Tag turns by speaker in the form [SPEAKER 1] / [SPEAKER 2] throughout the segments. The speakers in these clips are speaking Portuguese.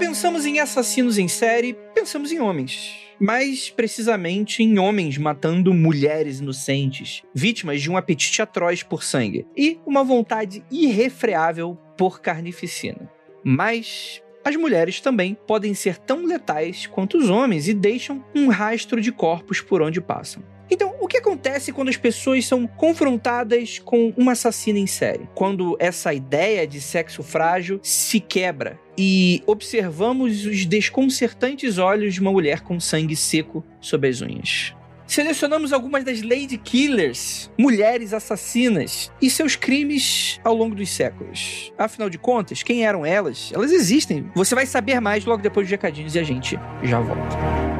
[SPEAKER 1] pensamos em assassinos em série, pensamos em homens. Mais precisamente em homens matando mulheres inocentes, vítimas de um apetite atroz por sangue e uma vontade irrefreável por carnificina. Mas as mulheres também podem ser tão letais quanto os homens e deixam um rastro de corpos por onde passam. Então, o que acontece quando as pessoas são confrontadas com uma assassina em série? Quando essa ideia de sexo frágil se quebra e observamos os desconcertantes olhos de uma mulher com sangue seco sob as unhas. Selecionamos algumas das Lady Killers, mulheres assassinas, e seus crimes ao longo dos séculos. Afinal de contas, quem eram elas? Elas existem. Você vai saber mais logo depois dos recadinhos e a gente já volta.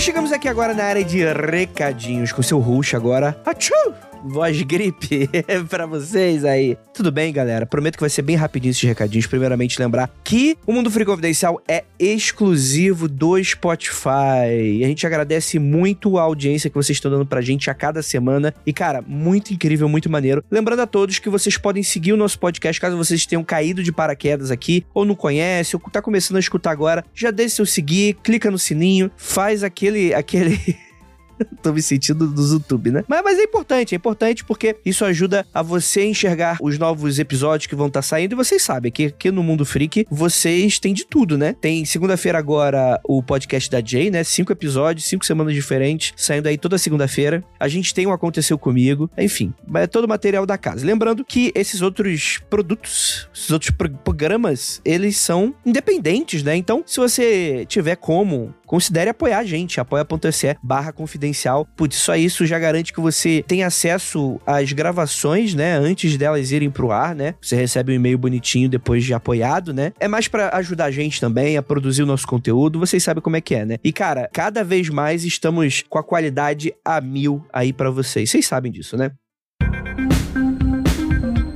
[SPEAKER 1] Chegamos aqui agora na área de recadinhos com seu host agora. Achoo! Voz gripe para vocês aí. Tudo bem, galera? Prometo que vai ser bem rapidinho esses recadinhos. Primeiramente, lembrar que o Mundo Free Confidencial é exclusivo do Spotify. E a gente agradece muito a audiência que vocês estão dando pra gente a cada semana. E, cara, muito incrível, muito maneiro. Lembrando a todos que vocês podem seguir o nosso podcast caso vocês tenham caído de paraquedas aqui, ou não conhece, ou tá começando a escutar agora. Já deixe seu seguir, clica no sininho, faz aquele. aquele. Tô me sentindo do YouTube, né? Mas, mas, é importante, é importante porque isso ajuda a você enxergar os novos episódios que vão estar tá saindo. E vocês sabem que aqui no Mundo Freak vocês têm de tudo, né? Tem segunda-feira agora o podcast da Jay, né? Cinco episódios, cinco semanas diferentes, saindo aí toda segunda-feira. A gente tem o Aconteceu Comigo, enfim, é todo o material da casa. Lembrando que esses outros produtos, esses outros programas, eles são independentes, né? Então, se você tiver como considere apoiar a gente, apoia.se barra confidencial. Putz, só isso já garante que você tem acesso às gravações, né, antes delas irem pro ar, né? Você recebe um e-mail bonitinho depois de apoiado, né? É mais para ajudar a gente também a produzir o nosso conteúdo, vocês sabem como é que é, né? E cara, cada vez mais estamos com a qualidade a mil aí para vocês. Vocês sabem disso, né?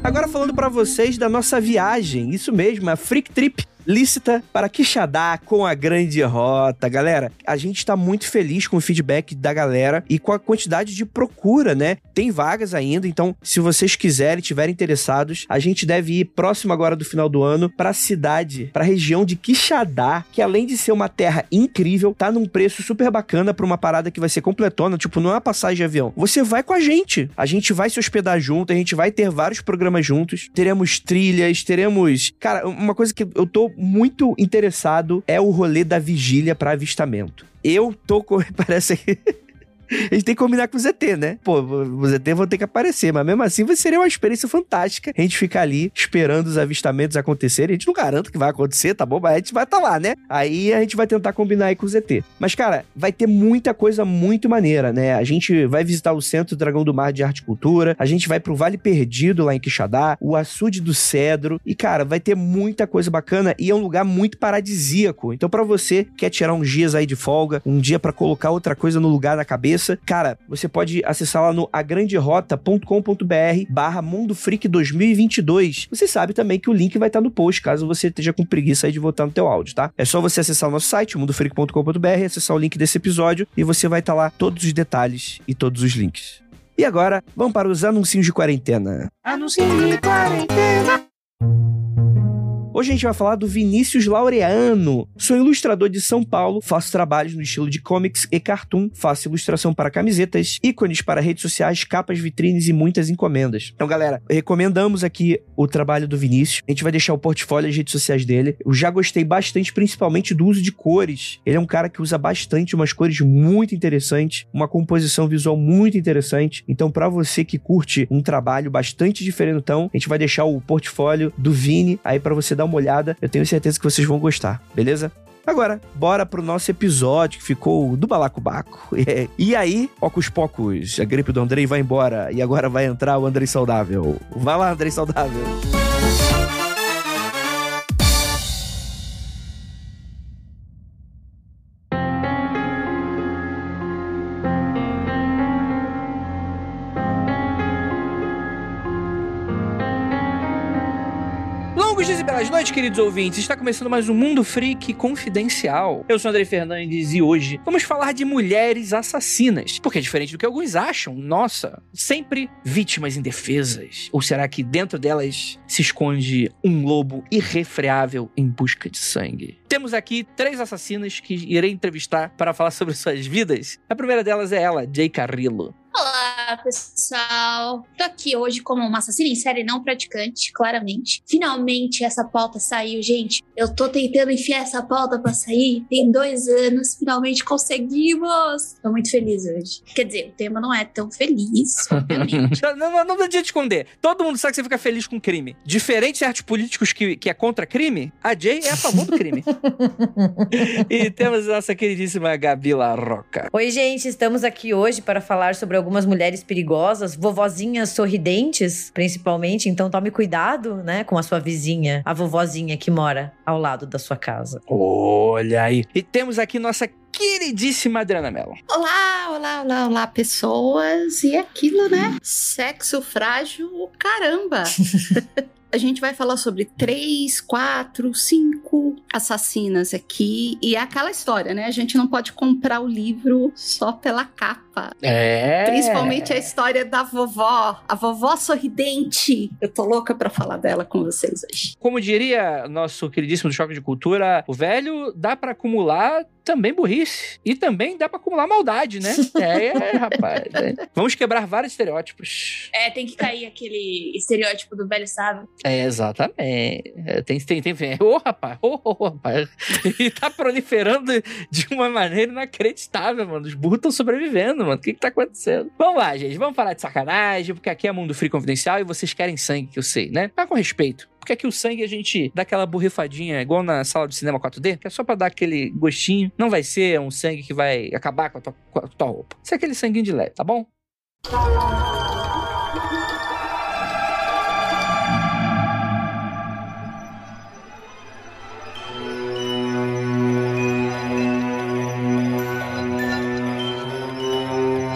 [SPEAKER 1] Agora falando para vocês da nossa viagem, isso mesmo, a Freak Trip lícita para Quixadá com a grande rota. Galera, a gente está muito feliz com o feedback da galera e com a quantidade de procura, né? Tem vagas ainda, então se vocês quiserem, tiverem interessados, a gente deve ir próximo agora do final do ano para a cidade, para a região de Quixadá, que além de ser uma terra incrível, tá num preço super bacana para uma parada que vai ser completona, tipo, não é uma passagem de avião. Você vai com a gente. A gente vai se hospedar junto, a gente vai ter vários programas juntos, teremos trilhas, teremos, cara, uma coisa que eu tô muito interessado é o rolê da vigília para avistamento. Eu tô. Parece que. A gente tem que combinar com o ZT, né? Pô, os ZT vão ter que aparecer, mas mesmo assim vai ser uma experiência fantástica a gente ficar ali esperando os avistamentos acontecerem. A gente não garanta que vai acontecer, tá bom? Mas a gente vai estar tá lá, né? Aí a gente vai tentar combinar aí com o ZT. Mas, cara, vai ter muita coisa muito maneira, né? A gente vai visitar o Centro Dragão do Mar de Arte e Cultura, a gente vai pro Vale Perdido lá em Quixadá, o Açude do Cedro, e, cara, vai ter muita coisa bacana e é um lugar muito paradisíaco. Então, para você que quer tirar uns dias aí de folga, um dia para colocar outra coisa no lugar da cabeça, cabeça, cara, você pode acessar lá no agranderota.com.br barra Mundo Freak 2022. Você sabe também que o link vai estar no post, caso você esteja com preguiça aí de votar no teu áudio, tá? É só você acessar o nosso site, mundofreak.com.br, acessar o link desse episódio e você vai estar lá todos os detalhes e todos os links. E agora, vamos para os anúncios de quarentena. Anúncios de quarentena. Hoje a gente vai falar do Vinícius Laureano. Sou ilustrador de São Paulo, faço trabalhos no estilo de comics e cartoon, faço ilustração para camisetas, ícones para redes sociais, capas, vitrines e muitas encomendas. Então, galera, recomendamos aqui o trabalho do Vinícius. A gente vai deixar o portfólio e as redes sociais dele. Eu já gostei bastante, principalmente do uso de cores. Ele é um cara que usa bastante umas cores muito interessantes, uma composição visual muito interessante. Então, para você que curte um trabalho bastante diferentão, a gente vai deixar o portfólio do Vini aí para você dar uma olhada. Eu tenho certeza que vocês vão gostar, beleza? Agora, bora pro nosso episódio que ficou do balacobaco. E aí, pocos pocos, a gripe do Andrei vai embora e agora vai entrar o Andrei saudável. Vai lá, Andrei saudável. E noites, queridos ouvintes. Está começando mais um Mundo Freak Confidencial. Eu sou Andrei Fernandes e hoje vamos falar de mulheres assassinas. Porque é diferente do que alguns acham, nossa, sempre vítimas indefesas. Ou será que dentro delas se esconde um lobo irrefreável em busca de sangue? Temos aqui três assassinas que irei entrevistar para falar sobre suas vidas. A primeira delas é ela, Jay Carrillo.
[SPEAKER 2] Olá, pessoal. Tô aqui hoje como uma assassina em série não praticante, claramente. Finalmente essa pauta saiu, gente. Eu tô tentando enfiar essa pauta pra sair tem dois anos. Finalmente conseguimos. Tô muito feliz hoje. Quer dizer, o tema não é tão feliz, obviamente.
[SPEAKER 1] não, não, não adianta esconder. Todo mundo sabe que você fica feliz com crime. Diferente de certos políticos que, que é contra crime, a Jay é a favor do crime. e temos a nossa queridíssima Gabi Larroca.
[SPEAKER 3] Oi, gente. Estamos aqui hoje para falar sobre algumas mulheres perigosas, vovozinhas sorridentes, principalmente. Então tome cuidado, né, com a sua vizinha, a vovozinha que mora ao lado da sua casa.
[SPEAKER 1] Olha aí. E temos aqui nossa queridíssima Adriana Mello.
[SPEAKER 4] Olá, olá, olá, olá, pessoas. E aquilo, né? Sexo frágil, caramba. A gente vai falar sobre três, quatro, cinco assassinas aqui. E é aquela história, né? A gente não pode comprar o livro só pela capa.
[SPEAKER 1] É.
[SPEAKER 4] Principalmente a história da vovó, a vovó sorridente. Eu tô louca pra falar dela com vocês hoje.
[SPEAKER 1] Como diria nosso queridíssimo do Choque de Cultura, o velho dá para acumular também burrice. E também dá pra acumular maldade, né? É, é rapaz. É. Vamos quebrar vários estereótipos.
[SPEAKER 2] É, tem que cair aquele estereótipo do velho sábio.
[SPEAKER 1] É, exatamente. É, tem, tem, tem. Ô, oh, rapaz, ô, oh, oh, rapaz. E tá proliferando de uma maneira inacreditável, mano. Os burros estão sobrevivendo, mano. O que que tá acontecendo? Vamos lá, gente. Vamos falar de sacanagem, porque aqui é Mundo Free Confidencial e vocês querem sangue, que eu sei, né? Mas com respeito. Porque aqui o sangue a gente dá aquela borrifadinha, igual na sala de cinema 4D, que é só pra dar aquele gostinho. Não vai ser um sangue que vai acabar com a tua, com a tua roupa. Isso é aquele sanguinho de leve, tá bom?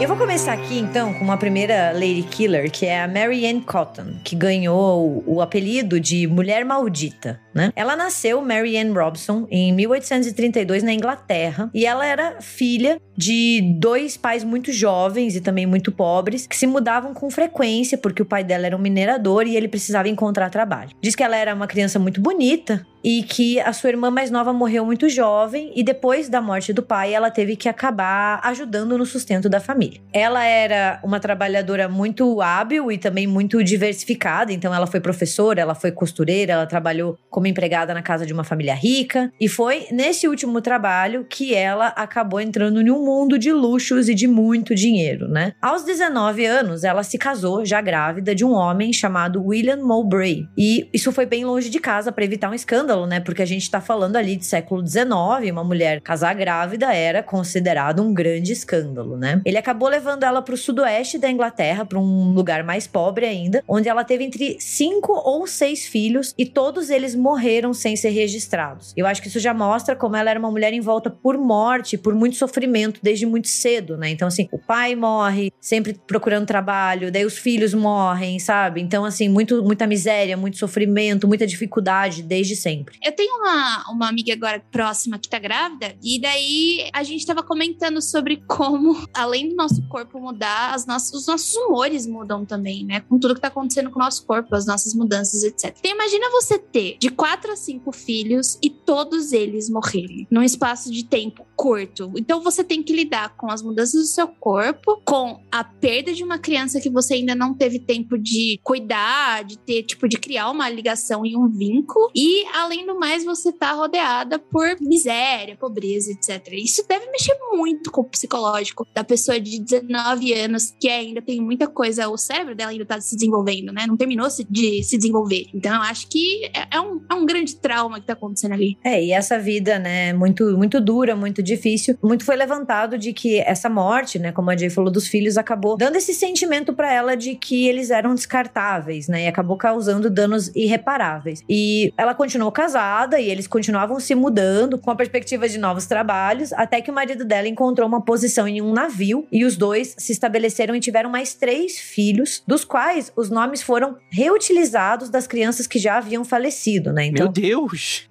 [SPEAKER 3] Eu vou começar aqui então com uma primeira Lady Killer, que é a Mary Ann Cotton, que ganhou o apelido de Mulher Maldita, né? Ela nasceu Mary Ann Robson em 1832 na Inglaterra e ela era filha de dois pais muito jovens e também muito pobres que se mudavam com frequência porque o pai dela era um minerador e ele precisava encontrar trabalho. Diz que ela era uma criança muito bonita, e que a sua irmã mais nova morreu muito jovem e depois da morte do pai ela teve que acabar ajudando no sustento da família. Ela era uma trabalhadora muito hábil e também muito diversificada, então ela foi professora, ela foi costureira, ela trabalhou como empregada na casa de uma família rica e foi nesse último trabalho que ela acabou entrando em um mundo de luxos e de muito dinheiro, né? Aos 19 anos ela se casou já grávida de um homem chamado William Mowbray e isso foi bem longe de casa para evitar um escândalo escândalo, né? Porque a gente tá falando ali de século XIX, uma mulher casar grávida era considerado um grande escândalo, né? Ele acabou levando ela pro sudoeste da Inglaterra, para um lugar mais pobre ainda, onde ela teve entre cinco ou seis filhos e todos eles morreram sem ser registrados. Eu acho que isso já mostra como ela era uma mulher envolta por morte, por muito sofrimento desde muito cedo, né? Então, assim, o pai morre, sempre procurando trabalho, daí os filhos morrem, sabe? Então, assim, muito, muita miséria, muito sofrimento, muita dificuldade desde sempre. Sempre.
[SPEAKER 2] Eu tenho uma, uma amiga agora próxima que tá grávida, e daí a gente tava comentando sobre como, além do nosso corpo mudar, as nossas, os nossos humores mudam também, né? Com tudo que tá acontecendo com o nosso corpo, as nossas mudanças, etc. Então imagina você ter de quatro a cinco filhos e todos eles morrerem num espaço de tempo curto. Então você tem que lidar com as mudanças do seu corpo, com a perda de uma criança que você ainda não teve tempo de cuidar, de ter, tipo, de criar uma ligação e um vínculo. E, além do mais, você tá rodeada por miséria, pobreza, etc. Isso deve mexer muito com o psicológico da pessoa de 19 anos que ainda tem muita coisa, o cérebro dela ainda tá se desenvolvendo, né? Não terminou de se desenvolver. Então, eu acho que é, é um, é um grande trauma que tá acontecendo ali.
[SPEAKER 3] É, e essa vida, né, muito, muito dura, muito difícil. Muito foi levantado de que essa morte, né, como a Jay falou, dos filhos, acabou dando esse sentimento para ela de que eles eram descartáveis, né, e acabou causando danos irreparáveis. E ela continuou casada e eles continuavam se mudando com a perspectiva de novos trabalhos, até que o marido dela encontrou uma posição em um navio e os dois se estabeleceram e tiveram mais três filhos, dos quais os nomes foram reutilizados das crianças que já haviam falecido, né?
[SPEAKER 1] Então, Meu Deus!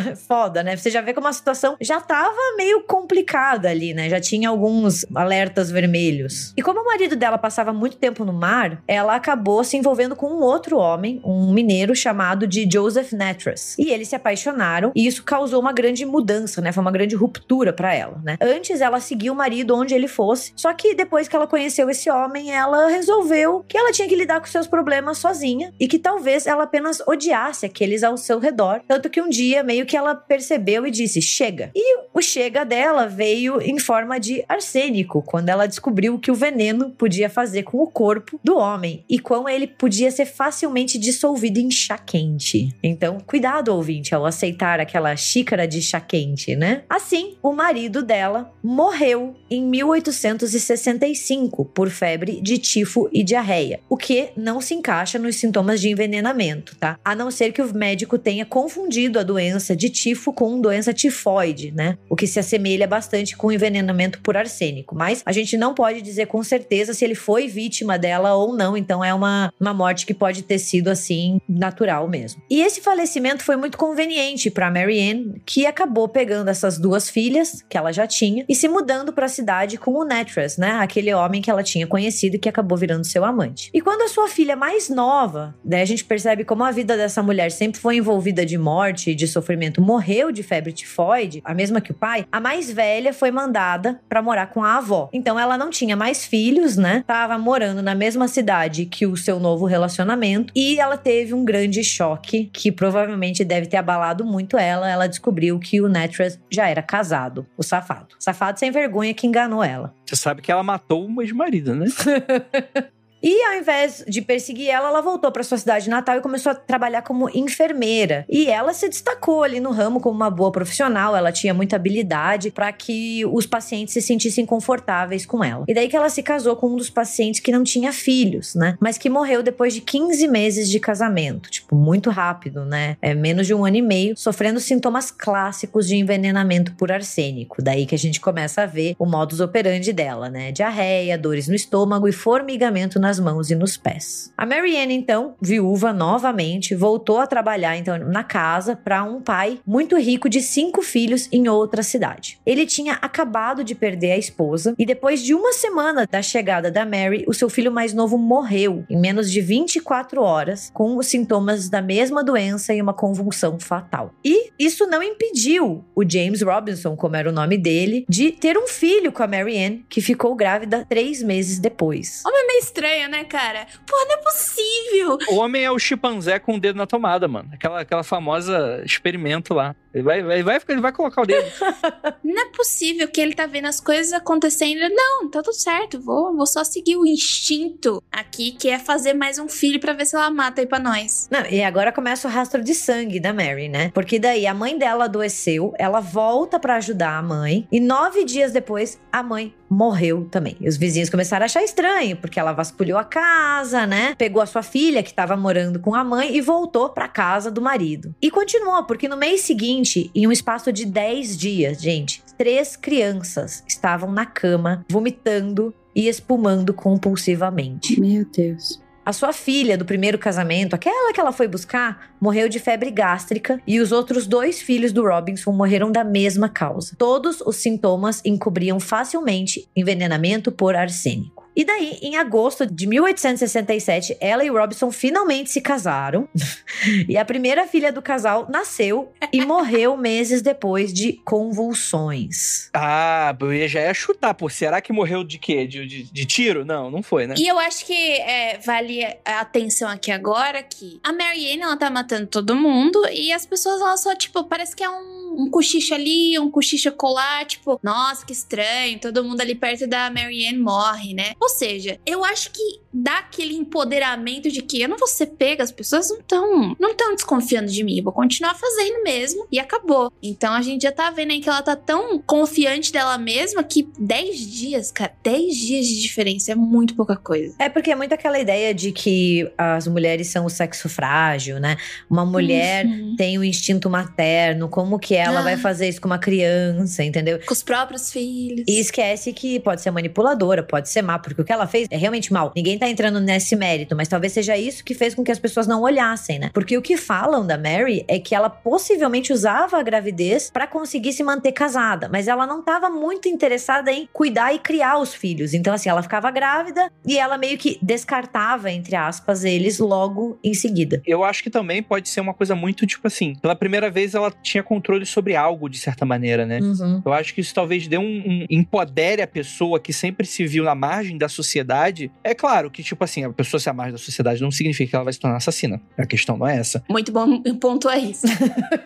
[SPEAKER 3] Foda, né? Você já vê como a situação já tava meio complicada ali, né? Já tinha alguns alertas vermelhos. E como o marido dela passava muito tempo no mar, ela acabou se envolvendo com um outro homem, um mineiro chamado de Joseph Natras. E eles se apaixonaram e isso causou uma grande mudança, né? Foi uma grande ruptura para ela, né? Antes ela seguia o marido onde ele fosse, só que depois que ela conheceu esse homem, ela resolveu que ela tinha que lidar com seus problemas sozinha e que talvez ela apenas odiasse aqueles ao seu redor. Tanto que um dia meio que ela percebeu e disse: chega. E o chega dela veio em forma de arsênico, quando ela descobriu que o veneno podia fazer com o corpo do homem e como ele podia ser facilmente dissolvido em chá quente. Então, cuidado, ouvinte, ao aceitar aquela xícara de chá quente, né? Assim, o marido dela morreu em 1865 por febre de tifo e diarreia, o que não se encaixa nos sintomas de envenenamento, tá? A não ser que o médico tenha confundido a doença de tifo com doença tifoide, né? O que se assemelha bastante com envenenamento por arsênico, mas a gente não pode dizer com certeza se ele foi vítima dela ou não, então é uma, uma morte que pode ter sido assim natural mesmo. E esse falecimento foi muito conveniente para Marianne, que acabou pegando essas duas filhas que ela já tinha e se mudando para a cidade com o Natras, né? Aquele homem que ela tinha conhecido e que acabou virando seu amante. E quando a sua filha mais nova, né, a gente percebe como a vida dessa mulher sempre foi envolvida de morte e de sofrimento, morreu de febre tifoide, a mesma que o pai, a mais velha foi mandada para morar com a avó. Então ela não tinha mais filhos, né? Tava morando na mesma cidade que o seu novo relacionamento e ela teve um grande choque que provavelmente deve ter abalado muito ela. Ela descobriu que o Natras já era casado, o safado. Safado sem vergonha que enganou ela.
[SPEAKER 1] Você sabe que ela matou o ex-marido, né?
[SPEAKER 3] E ao invés de perseguir ela, ela voltou para sua cidade natal e começou a trabalhar como enfermeira. E ela se destacou ali no ramo como uma boa profissional, ela tinha muita habilidade para que os pacientes se sentissem confortáveis com ela. E daí que ela se casou com um dos pacientes que não tinha filhos, né? Mas que morreu depois de 15 meses de casamento, tipo, muito rápido, né? É menos de um ano e meio, sofrendo sintomas clássicos de envenenamento por arsênico. Daí que a gente começa a ver o modus operandi dela, né? Diarreia, dores no estômago e formigamento nas nas mãos e nos pés. A Marianne, então, viúva novamente, voltou a trabalhar então na casa para um pai muito rico de cinco filhos em outra cidade. Ele tinha acabado de perder a esposa e depois de uma semana da chegada da Mary, o seu filho mais novo morreu em menos de 24 horas com os sintomas da mesma doença e uma convulsão fatal. E isso não impediu o James Robinson, como era o nome dele, de ter um filho com a Marianne, que ficou grávida três meses depois.
[SPEAKER 2] Homem meio estranho né, cara? Pô, não é possível.
[SPEAKER 1] O homem é o chimpanzé com o dedo na tomada, mano. Aquela, aquela famosa experimento lá. Ele vai, vai, vai, ele vai colocar o dedo.
[SPEAKER 2] não é possível que ele tá vendo as coisas acontecendo. Não, tá tudo certo. Vou, vou só seguir o instinto aqui, que é fazer mais um filho para ver se ela mata aí pra nós.
[SPEAKER 3] Não, e agora começa o rastro de sangue da Mary, né? Porque daí a mãe dela adoeceu, ela volta para ajudar a mãe, e nove dias depois a mãe morreu também. E os vizinhos começaram a achar estranho, porque ela vasculhou a casa, né? Pegou a sua filha, que estava morando com a mãe, e voltou para casa do marido. E continuou, porque no mês seguinte, em um espaço de 10 dias, gente, três crianças estavam na cama, vomitando e espumando compulsivamente.
[SPEAKER 4] Meu Deus.
[SPEAKER 3] A sua filha do primeiro casamento, aquela que ela foi buscar, morreu de febre gástrica e os outros dois filhos do Robinson morreram da mesma causa. Todos os sintomas encobriam facilmente envenenamento por arsênico. E daí, em agosto de 1867, ela e Robinson finalmente se casaram. e a primeira filha do casal nasceu e morreu meses depois de convulsões.
[SPEAKER 1] Ah, eu já ia chutar, pô. Será que morreu de quê? De, de, de tiro? Não, não foi, né?
[SPEAKER 2] E eu acho que é, vale a atenção aqui agora que a Marianne, ela tá matando todo mundo e as pessoas, elas só, tipo, parece que é um, um cochicho ali, um cochicho colar, tipo, nossa, que estranho, todo mundo ali perto da Marianne morre, né? Ou seja, eu acho que dá aquele empoderamento de que eu não vou ser pega, as pessoas não estão não tão desconfiando de mim, eu vou continuar fazendo mesmo e acabou. Então a gente já tá vendo aí que ela tá tão confiante dela mesma que 10 dias, cara, 10 dias de diferença é muito pouca coisa.
[SPEAKER 3] É porque é muito aquela ideia de que as mulheres são o sexo frágil, né? Uma mulher
[SPEAKER 2] Uhum.
[SPEAKER 3] tem o instinto materno, como que ela
[SPEAKER 2] Ah.
[SPEAKER 3] vai fazer isso com uma criança, entendeu?
[SPEAKER 2] Com os próprios filhos.
[SPEAKER 3] E esquece que pode ser manipuladora, pode ser má, porque o que ela fez é realmente mal. Ninguém tá entrando nesse mérito, mas talvez seja isso que fez com que as pessoas não olhassem, né? Porque o que falam da Mary é que ela possivelmente usava a gravidez pra conseguir se manter casada, mas ela não tava muito interessada em cuidar e criar os filhos. Então, assim, ela ficava grávida e ela meio que descartava, entre aspas, eles logo em seguida.
[SPEAKER 1] Eu acho que também pode ser uma coisa muito, tipo assim, pela primeira vez ela tinha controle sobre algo, de certa maneira, né?
[SPEAKER 3] Uhum.
[SPEAKER 1] Eu acho que isso talvez dê um, um- empodere a pessoa que sempre se viu na margem da sociedade. É claro que, tipo assim, a pessoa ser à margem da sociedade não significa que ela vai se tornar assassina. A questão não é essa.
[SPEAKER 2] Muito bom ponto é isso.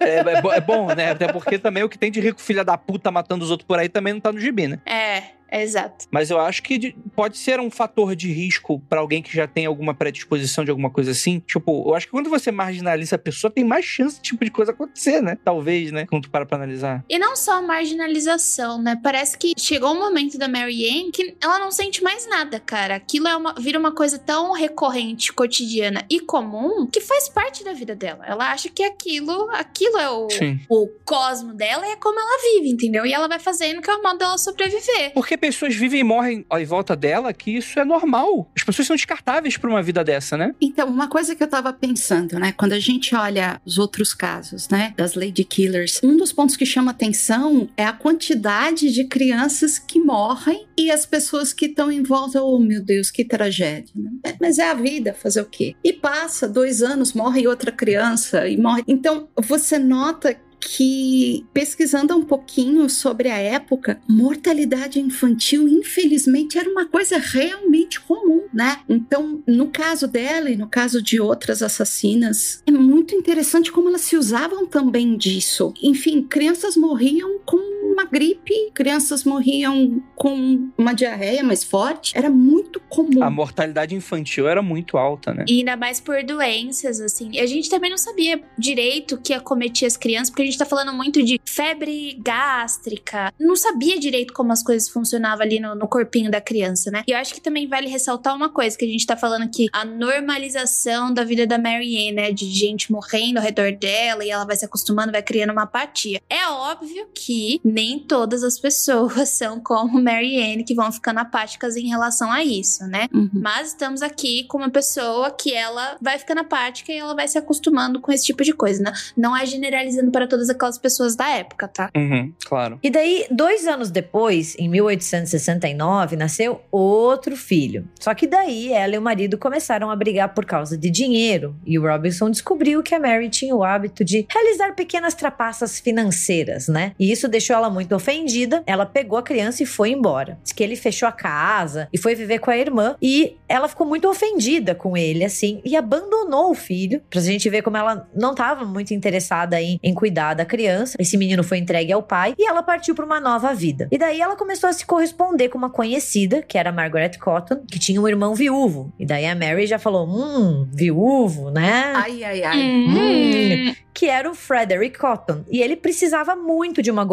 [SPEAKER 1] É, é bo- é bom, né? Até porque também o que tem de rico filha da puta matando os outros por aí também não tá no gibi, né?
[SPEAKER 2] é, exato.
[SPEAKER 1] Mas eu acho que de- pode ser um fator de risco pra alguém que já tem alguma predisposição de alguma coisa assim. Tipo, eu acho que quando você marginaliza a pessoa, tem mais chance de tipo de coisa acontecer, né? Talvez, né? Quando tu para pra analisar.
[SPEAKER 2] E não só a marginalização, né? Parece que chegou um momento da Mary Ann que ela não sente mais nada, cara. Aquilo é uma, vira uma coisa tão recorrente, cotidiana e comum que faz parte da vida dela. Ela acha que aquilo, aquilo é o,
[SPEAKER 1] Sim.
[SPEAKER 2] o cosmo dela e é como ela vive, entendeu? E ela vai fazendo que é o modo dela sobreviver.
[SPEAKER 1] Porque pessoas vivem e morrem em volta dela, que isso é normal. As pessoas são descartáveis pra uma vida dessa, né?
[SPEAKER 4] Então, uma coisa que eu tava pensando, né? Quando a gente olha os outros casos, né? Das Lady Killers, um dos pontos que chama atenção é a quantidade de crianças que morrem e as pessoas que estão em volta, oh meu Deus, que tragédia. Né? É, Mas é a vida, fazer o quê? E passa dois anos, morre outra criança e morre. Então, você nota que pesquisando um pouquinho sobre a época, mortalidade infantil, infelizmente, era uma coisa realmente comum, né? Então, no caso dela e no caso de outras assassinas, é muito interessante como elas se usavam também disso. Enfim, crianças morriam com uma gripe, crianças morriam com uma diarreia mais forte. Era muito comum.
[SPEAKER 1] A mortalidade infantil era muito alta, né?
[SPEAKER 2] E ainda mais por doenças, assim. E a gente também não sabia direito o que acometia as crianças, porque a gente tá falando muito de febre gástrica. Não sabia direito como as coisas funcionavam ali no, no corpinho da criança, né? E eu acho que também vale ressaltar uma coisa, que a gente tá falando aqui, a normalização da vida da Mary Ann, né? De gente morrendo ao redor dela e ela vai se acostumando, vai criando uma apatia. É óbvio que nem todas as pessoas são como Mary Ann, que vão ficando apáticas em relação a isso, né?
[SPEAKER 4] Uhum.
[SPEAKER 2] Mas estamos aqui com uma pessoa que ela vai ficando apática e ela vai se acostumando com esse tipo de coisa, né? Não é generalizando para todas aquelas pessoas da época, tá?
[SPEAKER 1] Uhum, claro.
[SPEAKER 3] E daí, dois anos depois, em 1869, nasceu outro filho. Só que daí ela e o marido começaram a brigar por causa de dinheiro. E o Robinson descobriu que a Mary tinha o hábito de realizar pequenas trapaças financeiras, né? E isso deixou ela muito ofendida. Ela pegou a criança e foi embora. Diz que ele fechou a casa e foi viver com a irmã. E ela ficou muito ofendida com ele, assim, e abandonou o filho. Pra gente ver como ela não estava muito interessada em, em cuidar da criança. Esse menino foi entregue ao pai e ela partiu para uma nova vida. E daí ela começou a se corresponder com uma conhecida, que era Margaret Cotton, que tinha um irmão viúvo. E daí a Mary já falou: hum, viúvo, né?
[SPEAKER 4] Ai, ai, ai.
[SPEAKER 2] Hum.
[SPEAKER 3] que era o Frederick Cotton, e ele precisava muito de uma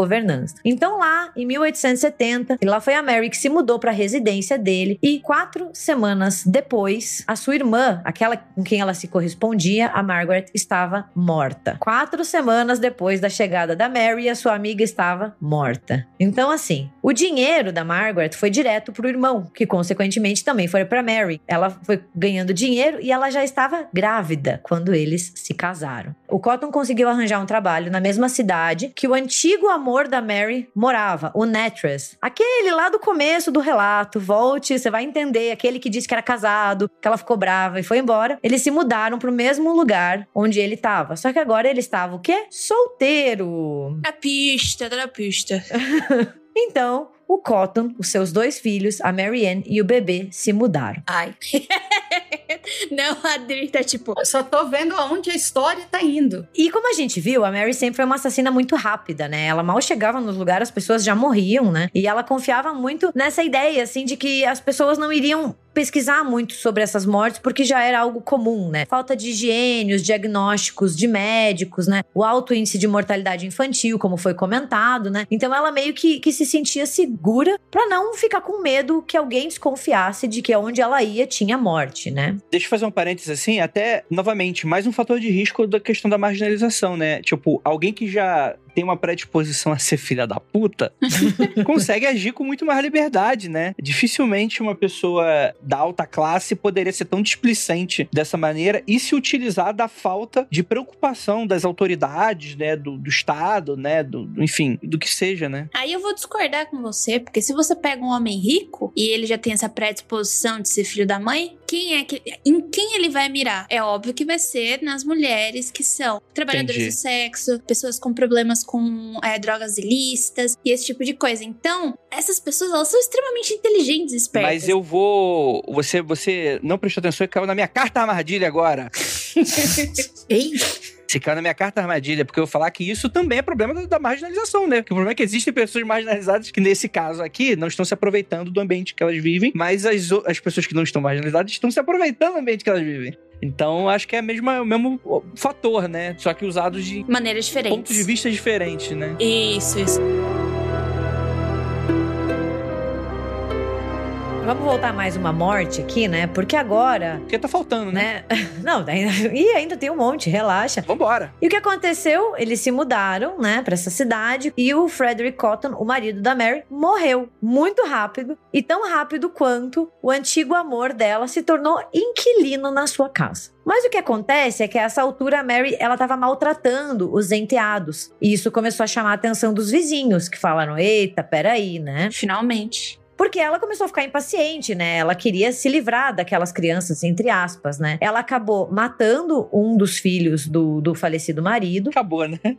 [SPEAKER 3] governanta. Então lá, em 1870, lá foi a Mary que se mudou para a residência dele e quatro semanas depois, a sua irmã, aquela com quem ela se correspondia, a Margaret, estava morta. Quatro semanas depois da chegada da Mary, a sua amiga estava morta. Então assim, o dinheiro da Margaret foi direto pro irmão, que consequentemente também foi para Mary. Ela foi ganhando dinheiro e ela já estava grávida quando eles se casaram. O Cotton conseguiu arranjar um trabalho na mesma cidade que o antigo amor da Mary morava, o Natras. Aquele lá do começo do relato, volte, você vai entender, aquele que disse que era casado, que ela ficou brava e foi embora. Eles se mudaram pro mesmo lugar onde ele estava. Só que agora ele estava o quê? Solteiro.
[SPEAKER 2] A pista, tá na pista.
[SPEAKER 3] Então, o Cotton, os seus dois filhos, a Marianne e o bebê, se mudaram.
[SPEAKER 4] Ai,
[SPEAKER 2] Não, a Adri tá tipo.
[SPEAKER 4] eu só tô vendo aonde a história tá indo.
[SPEAKER 3] E como a gente viu, a Mary sempre foi uma assassina muito rápida, né? Ela mal chegava nos lugares, as pessoas já morriam, né? E ela confiava muito nessa ideia, assim, de que as pessoas não iriam pesquisar muito sobre essas mortes porque já era algo comum, né? Falta de higiene, os diagnósticos de médicos, né? O alto índice de mortalidade infantil, como foi comentado, né? Então ela meio que, que se sentia segura pra não ficar com medo que alguém desconfiasse de que onde ela ia tinha morte, né?
[SPEAKER 1] Deixa eu fazer um parênteses assim, até, novamente, mais um fator de risco da questão da marginalização, né? Tipo, alguém que já tem uma predisposição a ser filha da puta, consegue agir com muito mais liberdade, né? Dificilmente uma pessoa da alta classe poderia ser tão displicente dessa maneira e se utilizar da falta de preocupação das autoridades, né? Do, do Estado, né? Do, do- enfim, do que seja, né?
[SPEAKER 2] Aí eu vou discordar com você, porque se você pega um homem rico e ele já tem essa predisposição de ser filho da mãe, quem é que. Em quem ele vai mirar? É óbvio que vai ser nas mulheres que são trabalhadoras
[SPEAKER 1] Entendi.
[SPEAKER 2] do sexo, pessoas com problemas com é, drogas ilícitas e esse tipo de coisa. Então, essas pessoas, elas são extremamente inteligentes e espertas.
[SPEAKER 1] Mas eu vou. Você, você não prestou atenção e caiu na minha carta armadilha agora.
[SPEAKER 4] Ei,
[SPEAKER 1] Você caiu na minha carta armadilha, porque eu vou falar que isso também é problema da, marginalização, né? Porque o problema é que existem pessoas marginalizadas que, nesse caso aqui, não estão se aproveitando do ambiente que elas vivem, mas as, as pessoas que não estão marginalizadas estão se aproveitando do ambiente que elas vivem. Então, acho que é a mesma, o mesmo fator, né? Só que usados de
[SPEAKER 2] Maneiras diferentes.
[SPEAKER 1] pontos de vista diferentes, né?
[SPEAKER 2] Isso, isso.
[SPEAKER 3] Vamos voltar mais uma morte aqui, né? Porque agora,
[SPEAKER 1] Porque tá faltando, né?
[SPEAKER 3] né? Não, ainda, e ainda tem um monte, relaxa.
[SPEAKER 1] Vambora.
[SPEAKER 3] E o que aconteceu? Eles se mudaram, né, pra essa cidade e o Frederick Cotton, o marido da Mary, morreu muito rápido e tão rápido quanto o antigo amor dela se tornou inquilino na sua casa. Mas o que acontece é que a essa altura a Mary ela estava maltratando os enteados. E isso começou a chamar a atenção dos vizinhos, que falaram: "Eita, peraí, né?"
[SPEAKER 2] Finalmente.
[SPEAKER 3] Porque ela começou a ficar impaciente, né? Ela queria se livrar daquelas crianças, entre aspas, né? Ela acabou matando um dos filhos do, do falecido marido,
[SPEAKER 1] Acabou, né?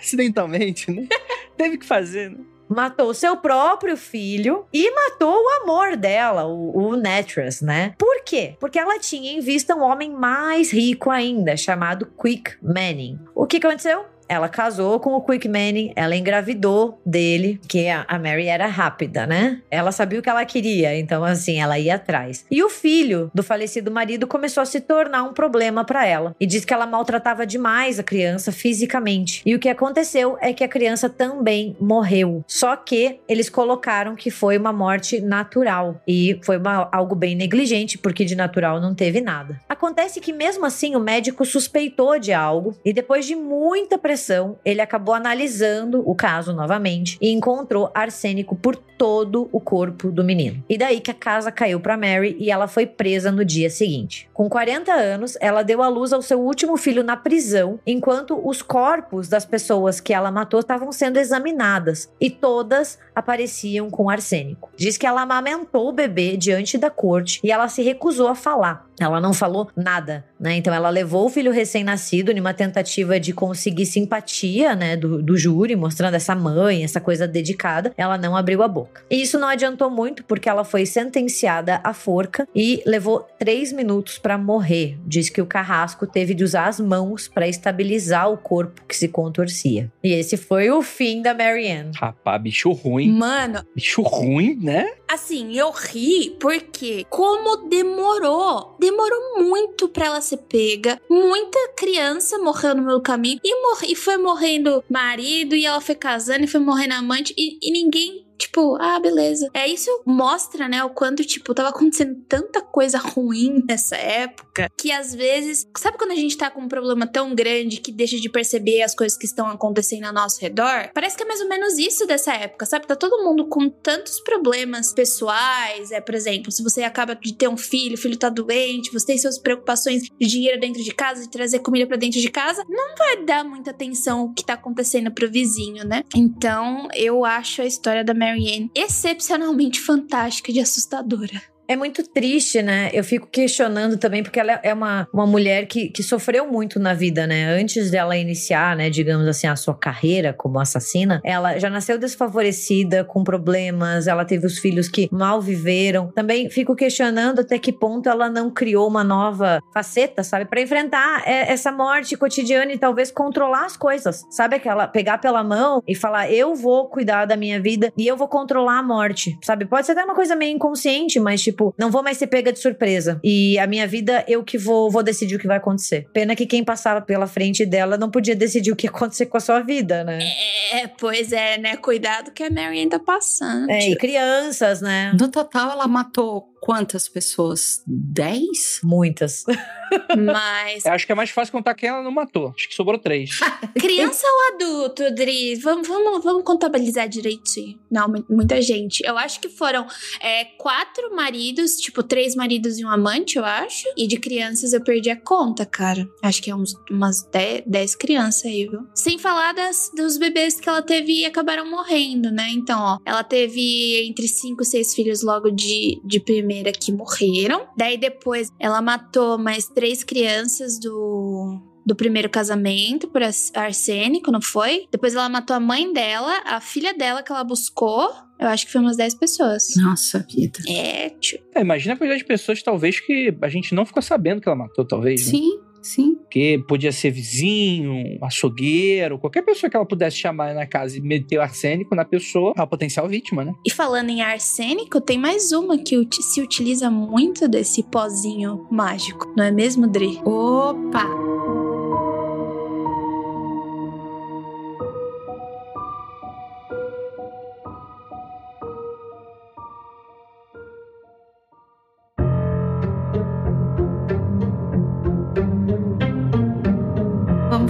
[SPEAKER 1] Acidentalmente, né? Teve que fazer, né?
[SPEAKER 3] matou seu próprio filho e matou o amor dela, o, o Natras, né? Por quê? Porque ela tinha em vista um homem mais rico ainda, chamado Quick Manning. O que aconteceu? Ela casou com o Quick Manning, ela engravidou dele, que a Mary era rápida, né? Ela sabia o que ela queria, então assim, ela ia atrás. E o filho do falecido marido começou a se tornar um problema pra ela e diz que ela maltratava demais a criança fisicamente. E o que aconteceu é que a criança também morreu. Só que eles colocaram que foi uma morte natural e foi uma- algo bem negligente, porque de natural não teve nada. Acontece que mesmo assim o médico suspeitou de algo e depois de muita pressão, ele acabou analisando o caso novamente e encontrou arsênico por todo o corpo do menino. E daí que a casa caiu para Mary e ela foi presa no dia seguinte. Com 40 anos, ela deu à luz ao seu último filho na prisão, enquanto os corpos das pessoas que ela matou estavam sendo examinadas e todas apareciam com arsênico. Diz que ela amamentou o bebê diante da corte e ela se recusou a falar. Ela não falou nada, né? Então ela levou o filho recém-nascido numa tentativa de conseguir simpatia, né, do, do júri, mostrando essa mãe, essa coisa dedicada. Ela não abriu a boca. E isso não adiantou muito porque ela foi sentenciada à forca e levou três minutos para morrer. Diz que o carrasco teve de usar as mãos para estabilizar o corpo que se contorcia. E esse foi o fim da Marianne.
[SPEAKER 1] Rapaz, bicho ruim.
[SPEAKER 2] Mano,
[SPEAKER 1] Bicho ruim, né?
[SPEAKER 2] Assim, eu ri porque como demorou, demorou muito pra ela ser pega. Muita criança morreu no meu caminho e, mor e foi morrendo marido e ela foi casando e foi morrendo amante e, e ninguém Tipo, ah, beleza. É isso mostra, né, o quanto, tipo, tava acontecendo tanta coisa ruim nessa época que às vezes. Sabe quando a gente tá com um problema tão grande que deixa de perceber as coisas que estão acontecendo ao nosso redor? Parece que é mais ou menos isso dessa época, sabe? Tá todo mundo com tantos problemas pessoais. É, por exemplo, se você acaba de ter um filho, o filho tá doente, você tem suas preocupações de dinheiro dentro de casa, de trazer comida para dentro de casa, não vai dar muita atenção o que tá acontecendo pro vizinho, né? Então, eu acho a história da Mary Marianne excepcionalmente fantástica e assustadora.
[SPEAKER 3] É muito triste, né? Eu fico questionando também, porque ela é uma, uma mulher que, que sofreu muito na vida, né? Antes dela iniciar, né, digamos assim, a sua carreira como assassina, ela já nasceu desfavorecida, com problemas, ela teve os filhos que mal viveram. Também fico questionando até que ponto ela não criou uma nova faceta, sabe? para enfrentar é, essa morte cotidiana e talvez controlar as coisas. Sabe aquela pegar pela mão e falar, eu vou cuidar da minha vida e eu vou controlar a morte, sabe? Pode ser até uma coisa meio inconsciente, mas tipo, tipo, não vou mais ser pega de surpresa. E a minha vida, eu que vou, vou decidir o que vai acontecer. Pena que quem passava pela frente dela não podia decidir o que ia acontecer com a sua vida, né?
[SPEAKER 2] É, pois é, né? Cuidado que a Mary tá passando.
[SPEAKER 3] É, e crianças, né?
[SPEAKER 4] No total, ela matou quantas pessoas? Dez?
[SPEAKER 3] Muitas.
[SPEAKER 2] Mas.
[SPEAKER 1] Eu acho que é mais fácil contar quem ela não matou. Acho que sobrou três.
[SPEAKER 2] Criança ou adulto, Dri? Vamos, vamos, vamos contabilizar direitinho. Não, muita gente. Eu acho que foram é, quatro maridos, tipo, três maridos e um amante, eu acho. E de crianças eu perdi a conta, cara. Acho que é uns, umas dez, dez crianças aí, viu? Sem falar das, dos bebês que ela teve e acabaram morrendo, né? Então, ó, ela teve entre cinco e seis filhos logo de, de primeira que morreram. Daí depois ela matou mais três crianças do, do primeiro casamento por arsênico, não foi? Depois ela matou a mãe dela, a filha dela que ela buscou. Eu acho que foi umas 10 pessoas.
[SPEAKER 4] Nossa vida.
[SPEAKER 2] É, tio.
[SPEAKER 1] É, imagina a quantidade de pessoas, talvez, que a gente não ficou sabendo que ela matou, talvez.
[SPEAKER 4] Né? Sim.
[SPEAKER 1] Porque podia ser vizinho, açougueiro, qualquer pessoa que ela pudesse chamar na casa e meter o arsênico na pessoa, é a potencial vítima, né?
[SPEAKER 2] E falando em arsênico, tem mais uma que se utiliza muito desse pozinho mágico, não é mesmo, Dri?
[SPEAKER 4] Opa!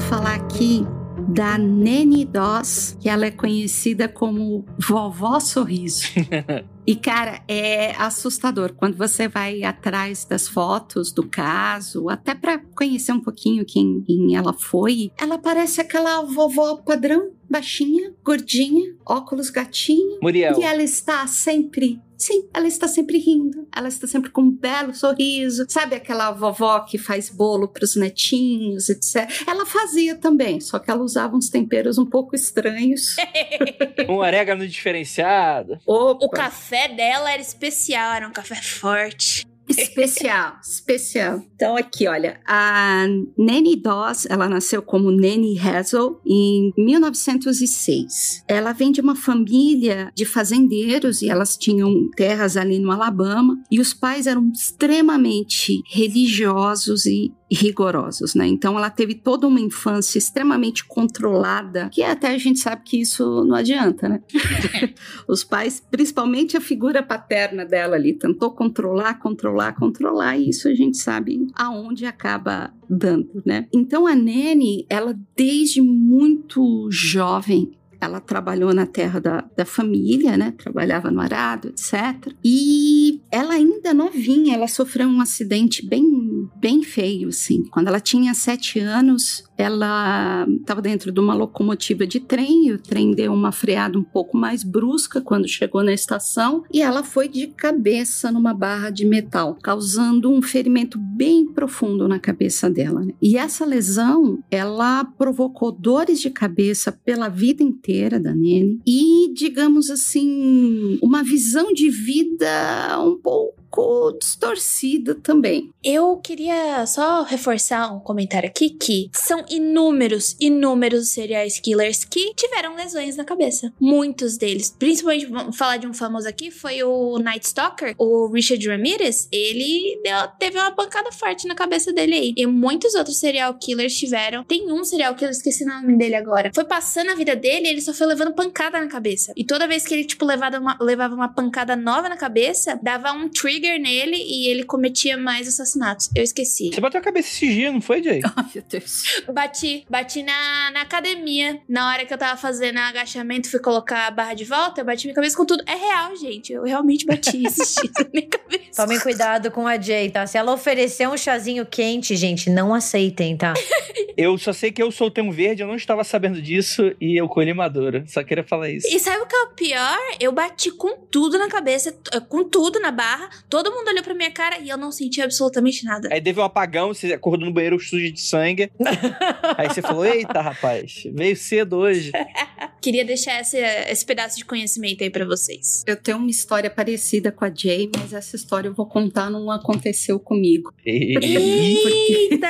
[SPEAKER 4] Falar aqui da Nene Doss, que ela é conhecida como Vovó Sorriso. E, cara, é assustador quando você vai atrás das fotos do caso, até para conhecer um pouquinho quem, quem, ela foi. Ela parece aquela vovó padrão, baixinha, gordinha, óculos gatinho.
[SPEAKER 1] Muriel.
[SPEAKER 4] E ela está sempre Sim, ela está sempre rindo, ela está sempre com um belo sorriso. Sabe aquela vovó que faz bolo para os netinhos, etc. Ela fazia também, só que ela usava uns temperos um pouco estranhos.
[SPEAKER 1] um orégano diferenciado.
[SPEAKER 2] Opa. O café dela era especial, era um café forte.
[SPEAKER 4] Especial, especial. Então aqui, olha, a Nanny Doss, ela nasceu como Nanny Hazel em 1906. Ela vem de uma família de fazendeiros e elas tinham terras ali no Alabama e os pais eram extremamente religiosos e rigorosos, né? Então ela teve toda uma infância extremamente controlada, que até a gente sabe que isso não adianta, né? Os pais, principalmente a figura paterna dela ali, tentou controlar, controlar, controlar, e isso a gente sabe aonde acaba dando, né? Então a Nene, ela desde muito jovem, ela trabalhou na terra da, da família, né? Trabalhava no arado, etc. E ela ainda novinha, ela sofreu um acidente bem, bem feio, assim. Quando ela tinha sete anos, ela estava dentro de uma locomotiva de trem, e o trem deu uma freada um pouco mais brusca quando chegou na estação e ela foi de cabeça numa barra de metal, causando um ferimento bem profundo na cabeça dela. Né? E essa lesão, ela provocou dores de cabeça pela vida inteira da Nene. E, digamos assim, uma visão de vida um pouco pouco distorcida também.
[SPEAKER 2] Eu queria só reforçar um comentário aqui que são inúmeros, inúmeros serial killers que tiveram lesões na cabeça. Muitos deles. Principalmente, vamos falar de um famoso aqui, foi o Night Stalker, o Richard Ramirez. Ele deu, teve uma pancada forte na cabeça dele aí. E muitos outros serial killers tiveram. Tem um serial killer, esqueci o nome dele agora. Foi passando a vida dele, ele só foi levando pancada na cabeça. E toda vez que ele, tipo, levava uma, levava uma pancada nova na cabeça, dava um trigger nele e ele cometia mais assassinatos. Eu esqueci.
[SPEAKER 1] Você bateu a cabeça esse dia, não foi, Jay?
[SPEAKER 4] Ai, meu Deus.
[SPEAKER 2] Bati, bati na, na academia. Na hora que eu tava fazendo agachamento, fui colocar a barra de volta, eu bati minha cabeça com tudo. É real, gente. Eu realmente bati esse X na minha cabeça.
[SPEAKER 3] Tomem cuidado com a Jay, tá? Se ela oferecer um chazinho quente, gente, não aceitem, tá?
[SPEAKER 1] Eu só sei que eu soltei um verde, eu não estava sabendo disso e eu colhi madura. Só queria falar isso.
[SPEAKER 2] E sabe o que é o pior? Eu bati com tudo na cabeça, com tudo na barra. Todo mundo olhou pra minha cara e eu não senti absolutamente nada.
[SPEAKER 1] Aí teve um apagão, você acordou no banheiro sujo de sangue. Aí você falou: Eita, rapaz, veio cedo hoje.
[SPEAKER 2] Queria deixar esse, esse pedaço de conhecimento aí pra vocês.
[SPEAKER 4] Eu tenho uma história parecida com a Jay, mas essa história eu vou contar não aconteceu comigo.
[SPEAKER 2] Eita!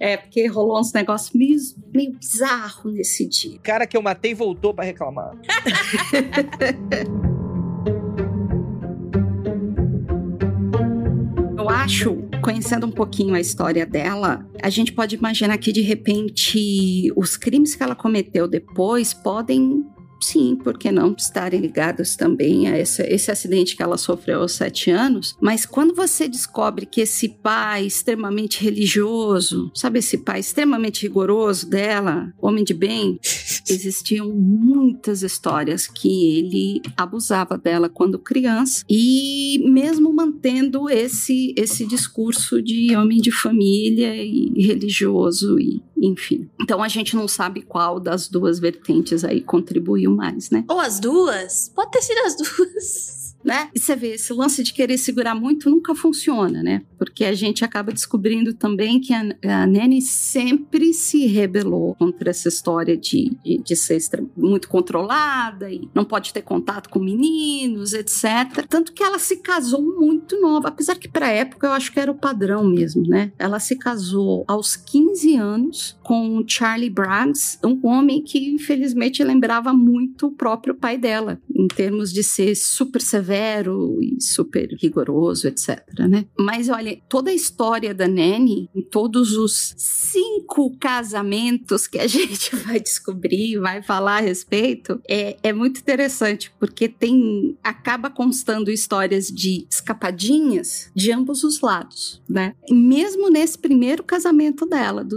[SPEAKER 4] É, porque rolou uns negócios meio, meio bizarro nesse dia.
[SPEAKER 1] O cara que eu matei voltou pra reclamar.
[SPEAKER 4] Acho, conhecendo um pouquinho a história dela, a gente pode imaginar que de repente os crimes que ela cometeu depois podem. Sim, por que não estarem ligados também a esse, esse acidente que ela sofreu aos sete anos? Mas quando você descobre que esse pai extremamente religioso, sabe, esse pai extremamente rigoroso dela, homem de bem, existiam muitas histórias que ele abusava dela quando criança e mesmo mantendo esse esse discurso de homem de família e religioso e enfim. Então a gente não sabe qual das duas vertentes aí contribuiu mais, né?
[SPEAKER 2] Ou as duas? Pode ter sido as duas.
[SPEAKER 4] Né? E você vê, esse lance de querer segurar muito nunca funciona, né? Porque a gente acaba descobrindo também que a, a Nene sempre se rebelou contra essa história de, de, de ser muito controlada e não pode ter contato com meninos, etc. Tanto que ela se casou muito nova, apesar que para época eu acho que era o padrão mesmo, né? Ela se casou aos 15 anos com Charlie Braggs, um homem que infelizmente lembrava muito o próprio pai dela, em termos de ser super severo e super rigoroso, etc, né? Mas olha, toda a história da Nanny, em todos os cinco casamentos que a gente vai descobrir, vai falar a respeito, é, é muito interessante, porque tem acaba constando histórias de escapadinhas de ambos os lados, né? E mesmo nesse primeiro casamento dela, do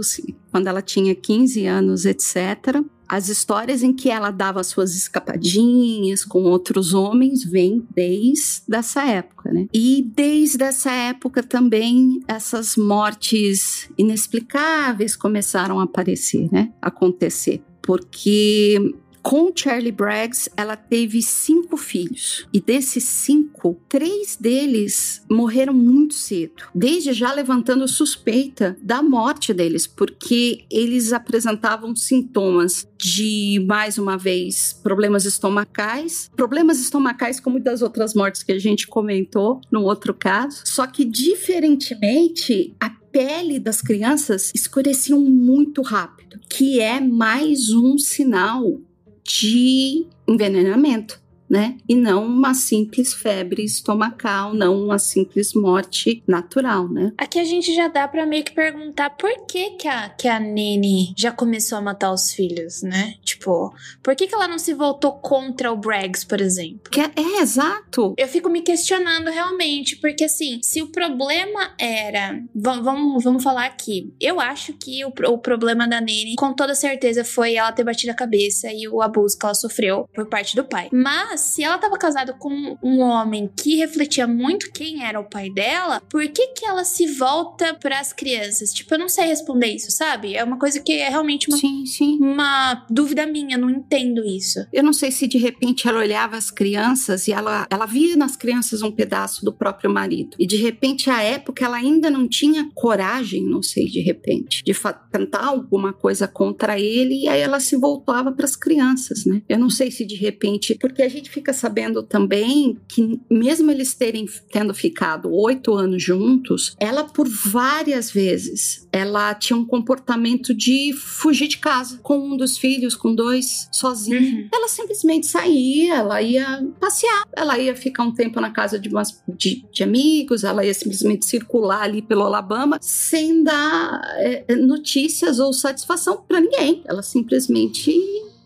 [SPEAKER 4] quando ela tinha 15 anos, etc., as histórias em que ela dava suas escapadinhas com outros homens vêm desde essa época, né? E desde essa época também essas mortes inexplicáveis começaram a aparecer, né? Acontecer. Porque com Charlie Braggs, ela teve cinco filhos. E desses cinco, três deles morreram muito cedo. Desde já levantando suspeita da morte deles, porque eles apresentavam sintomas de, mais uma vez, problemas estomacais. Problemas estomacais, como das outras mortes que a gente comentou no outro caso. Só que, diferentemente, a pele das crianças escureciam muito rápido, que é mais um sinal de envenenamento, né? E não uma simples febre estomacal, não uma simples morte natural, né?
[SPEAKER 2] Aqui a gente já dá pra meio que perguntar por que que a, que a Nene já começou a matar os filhos, né? Tipo, por que que ela não se voltou contra o Braggs, por exemplo?
[SPEAKER 4] Que é, é exato.
[SPEAKER 2] Eu fico me questionando realmente, porque assim, se o problema era. Vamos, vamos, vamos falar aqui. Eu acho que o, o problema da Nene, com toda certeza, foi ela ter batido a cabeça e o abuso que ela sofreu por parte do pai. Mas, se ela tava casada com um homem que refletia muito quem era o pai dela, por que que ela se volta pras crianças? Tipo, eu não sei responder isso, sabe? É uma coisa que é realmente uma,
[SPEAKER 4] Sim, sim.
[SPEAKER 2] uma dúvida minha, não entendo isso.
[SPEAKER 4] Eu não sei se de repente ela olhava as crianças e ela, ela via nas crianças um pedaço do próprio marido. E de repente, à época, ela ainda não tinha coragem, não sei, de repente, de tentar alguma coisa contra ele e aí ela se voltava para as crianças, né? Eu não sei se de repente, porque a gente fica sabendo também que, mesmo eles terem tendo ficado oito anos juntos, ela por várias vezes ela tinha um comportamento de fugir de casa com um dos filhos, com dois, sozinha. Uhum. Ela simplesmente saía, ela ia passear, ela ia ficar um tempo na casa de, umas, de, de amigos, ela ia simplesmente circular ali pelo Alabama sem dar é, notícias ou satisfação para ninguém. Ela simplesmente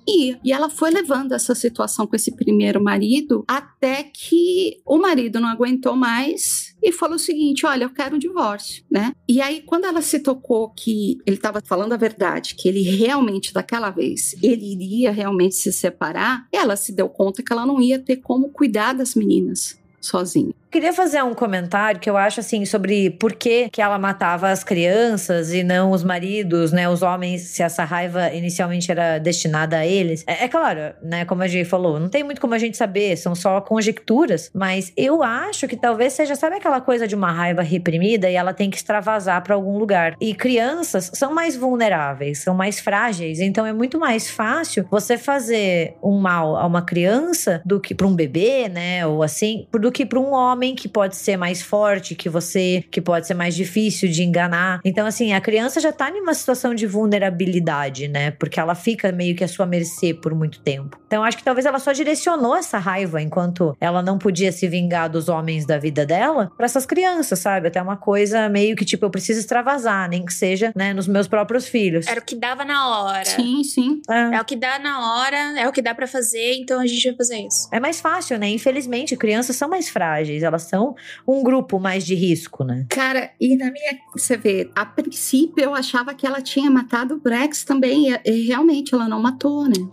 [SPEAKER 4] ia. E ela foi levando essa situação com esse primeiro marido até que o marido não aguentou mais e falou o seguinte: olha, eu quero um divórcio, né? E aí, quando ela se tocou que ele estava falando a verdade, que ele realmente, daquela vez, ele iria realmente se separar, ela se deu conta que ela não ia ter como cuidar das meninas sozinha.
[SPEAKER 3] Queria fazer um comentário que eu acho assim sobre por que, que ela matava as crianças e não os maridos, né? Os homens, se essa raiva inicialmente era destinada a eles. É, é claro, né? Como a gente falou, não tem muito como a gente saber, são só conjecturas, mas eu acho que talvez seja, sabe aquela coisa de uma raiva reprimida e ela tem que extravasar para algum lugar. E crianças são mais vulneráveis, são mais frágeis, então é muito mais fácil você fazer um mal a uma criança do que para um bebê, né? Ou assim, do que para um homem homem que pode ser mais forte que você, que pode ser mais difícil de enganar. Então, assim, a criança já tá numa situação de vulnerabilidade, né? Porque ela fica meio que à sua mercê por muito tempo. Então, acho que talvez ela só direcionou essa raiva enquanto ela não podia se vingar dos homens da vida dela para essas crianças, sabe? Até uma coisa meio que tipo, eu preciso extravasar, nem que seja, né, nos meus próprios filhos.
[SPEAKER 2] Era o que dava na hora.
[SPEAKER 4] Sim, sim.
[SPEAKER 2] É, é o que dá na hora, é o que dá para fazer, então a gente vai fazer isso.
[SPEAKER 3] É mais fácil, né? Infelizmente, crianças são mais frágeis elas são um grupo mais de risco, né?
[SPEAKER 4] Cara, e na minha. Você vê, a princípio eu achava que ela tinha matado o Brex também, e, e realmente ela não matou, né?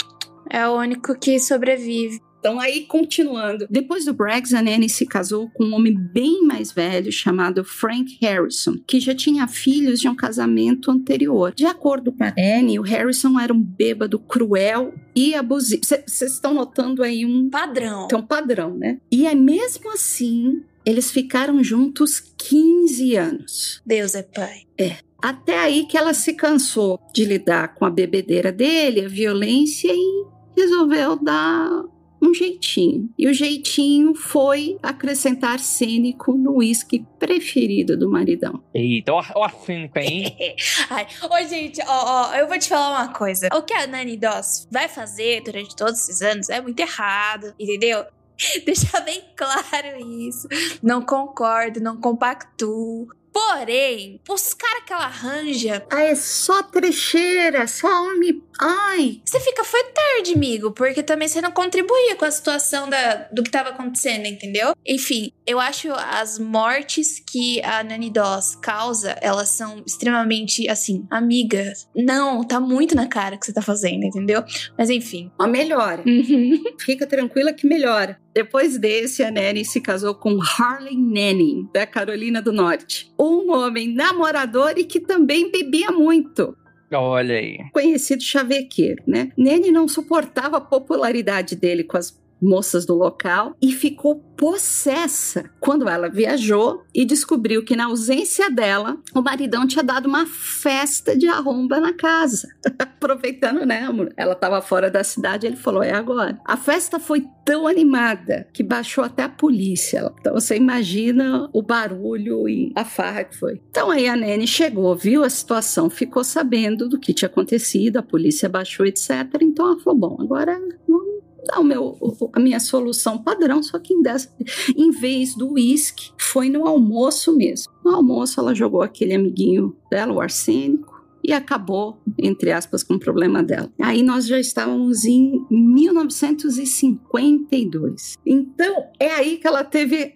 [SPEAKER 2] É o único que sobrevive.
[SPEAKER 4] Então, aí, continuando. Depois do Braggs, a Nanny se casou com um homem bem mais velho chamado Frank Harrison, que já tinha filhos de um casamento anterior. De acordo com a Nanny, o Harrison era um bêbado cruel e abusivo. Vocês estão notando aí um
[SPEAKER 2] padrão.
[SPEAKER 4] Então, padrão, né? E é mesmo assim, eles ficaram juntos 15 anos.
[SPEAKER 2] Deus é pai.
[SPEAKER 4] É. Até aí que ela se cansou de lidar com a bebedeira dele, a violência e resolveu dar um jeitinho. E o jeitinho foi acrescentar cênico no uísque preferido do maridão.
[SPEAKER 1] Eita, ó, ó a cênica, hein?
[SPEAKER 2] Ai, ô, gente, ó, ó, eu vou te falar uma coisa. O que a Nani Doss vai fazer durante todos esses anos é muito errado, entendeu? Deixar bem claro isso. Não concordo, não compactuo. Porém, os caras que ela arranja.
[SPEAKER 4] Ah, é só trecheira, só homem. Ai.
[SPEAKER 2] Você fica, foi tarde, amigo, porque também você não contribuía com a situação da, do que tava acontecendo, entendeu? Enfim, eu acho as mortes que a Nani Doss causa, elas são extremamente, assim, amigas. Não, tá muito na cara que você tá fazendo, entendeu? Mas enfim.
[SPEAKER 4] Uma melhora.
[SPEAKER 2] Uhum.
[SPEAKER 4] Fica tranquila que melhora. Depois desse, a Nanny se casou com Harley Nanny, da Carolina do Norte. Um homem namorador e que também bebia muito.
[SPEAKER 1] Olha aí.
[SPEAKER 4] Conhecido chavequeiro, né? Nanny não suportava a popularidade dele com as moças do local e ficou possessa quando ela viajou e descobriu que na ausência dela, o maridão tinha dado uma festa de arromba na casa. Aproveitando, né, amor? Ela estava fora da cidade, ele falou: "É agora". A festa foi tão animada que baixou até a polícia. Então você imagina o barulho e a farra que foi. Então aí a Nene chegou, viu a situação, ficou sabendo do que tinha acontecido, a polícia baixou, etc. Então ela falou: "Bom, agora vamos dar o meu, a minha solução padrão, só que em, dessa, em vez do uísque, foi no almoço mesmo. No almoço, ela jogou aquele amiguinho dela, o arsênico, e acabou, entre aspas, com o problema dela. Aí nós já estávamos em 1952. Então, é aí que ela teve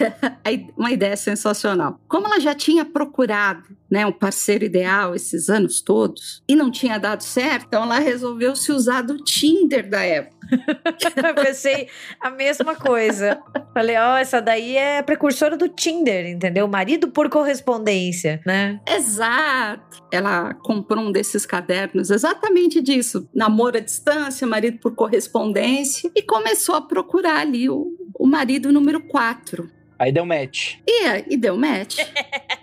[SPEAKER 4] uma ideia sensacional. Como ela já tinha procurado né, um parceiro ideal esses anos todos e não tinha dado certo, então ela resolveu se usar do Tinder da época.
[SPEAKER 3] Eu pensei a mesma coisa. Falei, ó, oh, essa daí é precursora do Tinder, entendeu? Marido por correspondência, né?
[SPEAKER 4] Exato. Ela comprou um desses cadernos exatamente disso. Namoro à distância, marido por correspondência. E começou a procurar ali o, o marido número 4.
[SPEAKER 1] Aí deu match.
[SPEAKER 4] E, e deu match.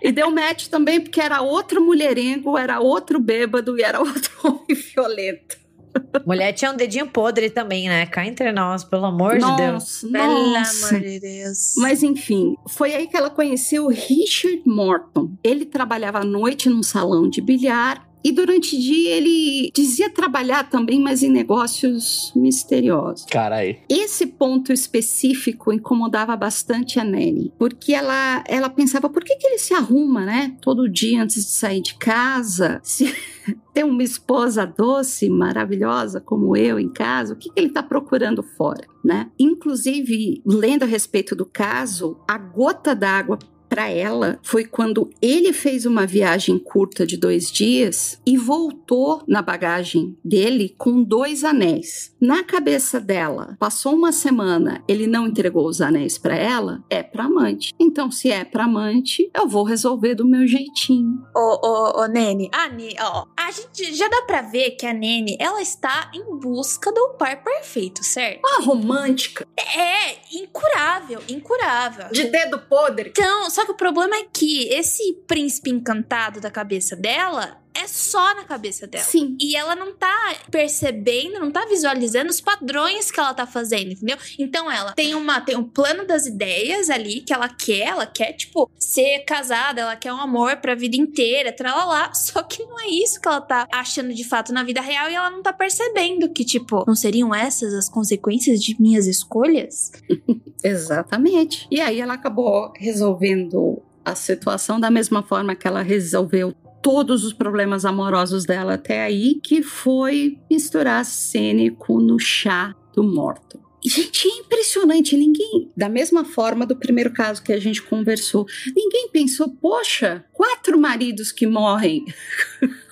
[SPEAKER 4] e deu match também porque era outro mulherengo, era outro bêbado e era outro homem violento.
[SPEAKER 3] Mulher tinha um dedinho podre também, né? Cá entre nós, pelo amor de Deus.
[SPEAKER 4] Nossa,
[SPEAKER 2] Pelo
[SPEAKER 4] nossa.
[SPEAKER 2] amor de Deus.
[SPEAKER 4] Mas enfim, foi aí que ela conheceu o Richard Morton. Ele trabalhava à noite num salão de bilhar e durante o dia ele dizia trabalhar também, mas em negócios misteriosos.
[SPEAKER 1] Caralho.
[SPEAKER 4] Esse ponto específico incomodava bastante a Nanny, porque ela, ela pensava, por que, que ele se arruma, né? Todo dia antes de sair de casa, se tem uma esposa doce, maravilhosa como eu em casa, o que, que ele está procurando fora, né? Inclusive, lendo a respeito do caso, a gota d'água para ela foi quando ele fez uma viagem curta de dois dias e voltou na bagagem dele com dois anéis. Na cabeça dela, passou uma semana, ele não entregou os anéis para ela, é para amante. Então, se é para amante, eu vou resolver do meu jeitinho.
[SPEAKER 2] Ô, ô, ô, Nene, a, Ne- ó, a gente já dá pra ver que a Nene, ela está em busca do par perfeito, certo?
[SPEAKER 4] Ah, romântica,
[SPEAKER 2] É incurável, incurável.
[SPEAKER 4] de dedo podre.
[SPEAKER 2] Então, só que o problema é que esse príncipe encantado da cabeça dela é só na cabeça dela.
[SPEAKER 4] Sim.
[SPEAKER 2] E ela não tá percebendo, não tá visualizando os padrões que ela tá fazendo, entendeu? Então ela tem uma tem um plano das ideias ali que ela quer, ela quer tipo ser casada, ela quer um amor pra vida inteira, tralalá, só que não é isso que ela tá achando de fato na vida real e ela não tá percebendo que tipo, não seriam essas as consequências de minhas escolhas?
[SPEAKER 4] Exatamente. E aí ela acabou resolvendo a situação da mesma forma que ela resolveu todos os problemas amorosos dela até aí, que foi misturar arsênico no chá do morto. Gente, é impressionante. Ninguém, da mesma forma do primeiro caso que a gente conversou, ninguém pensou, poxa, quatro maridos que morrem.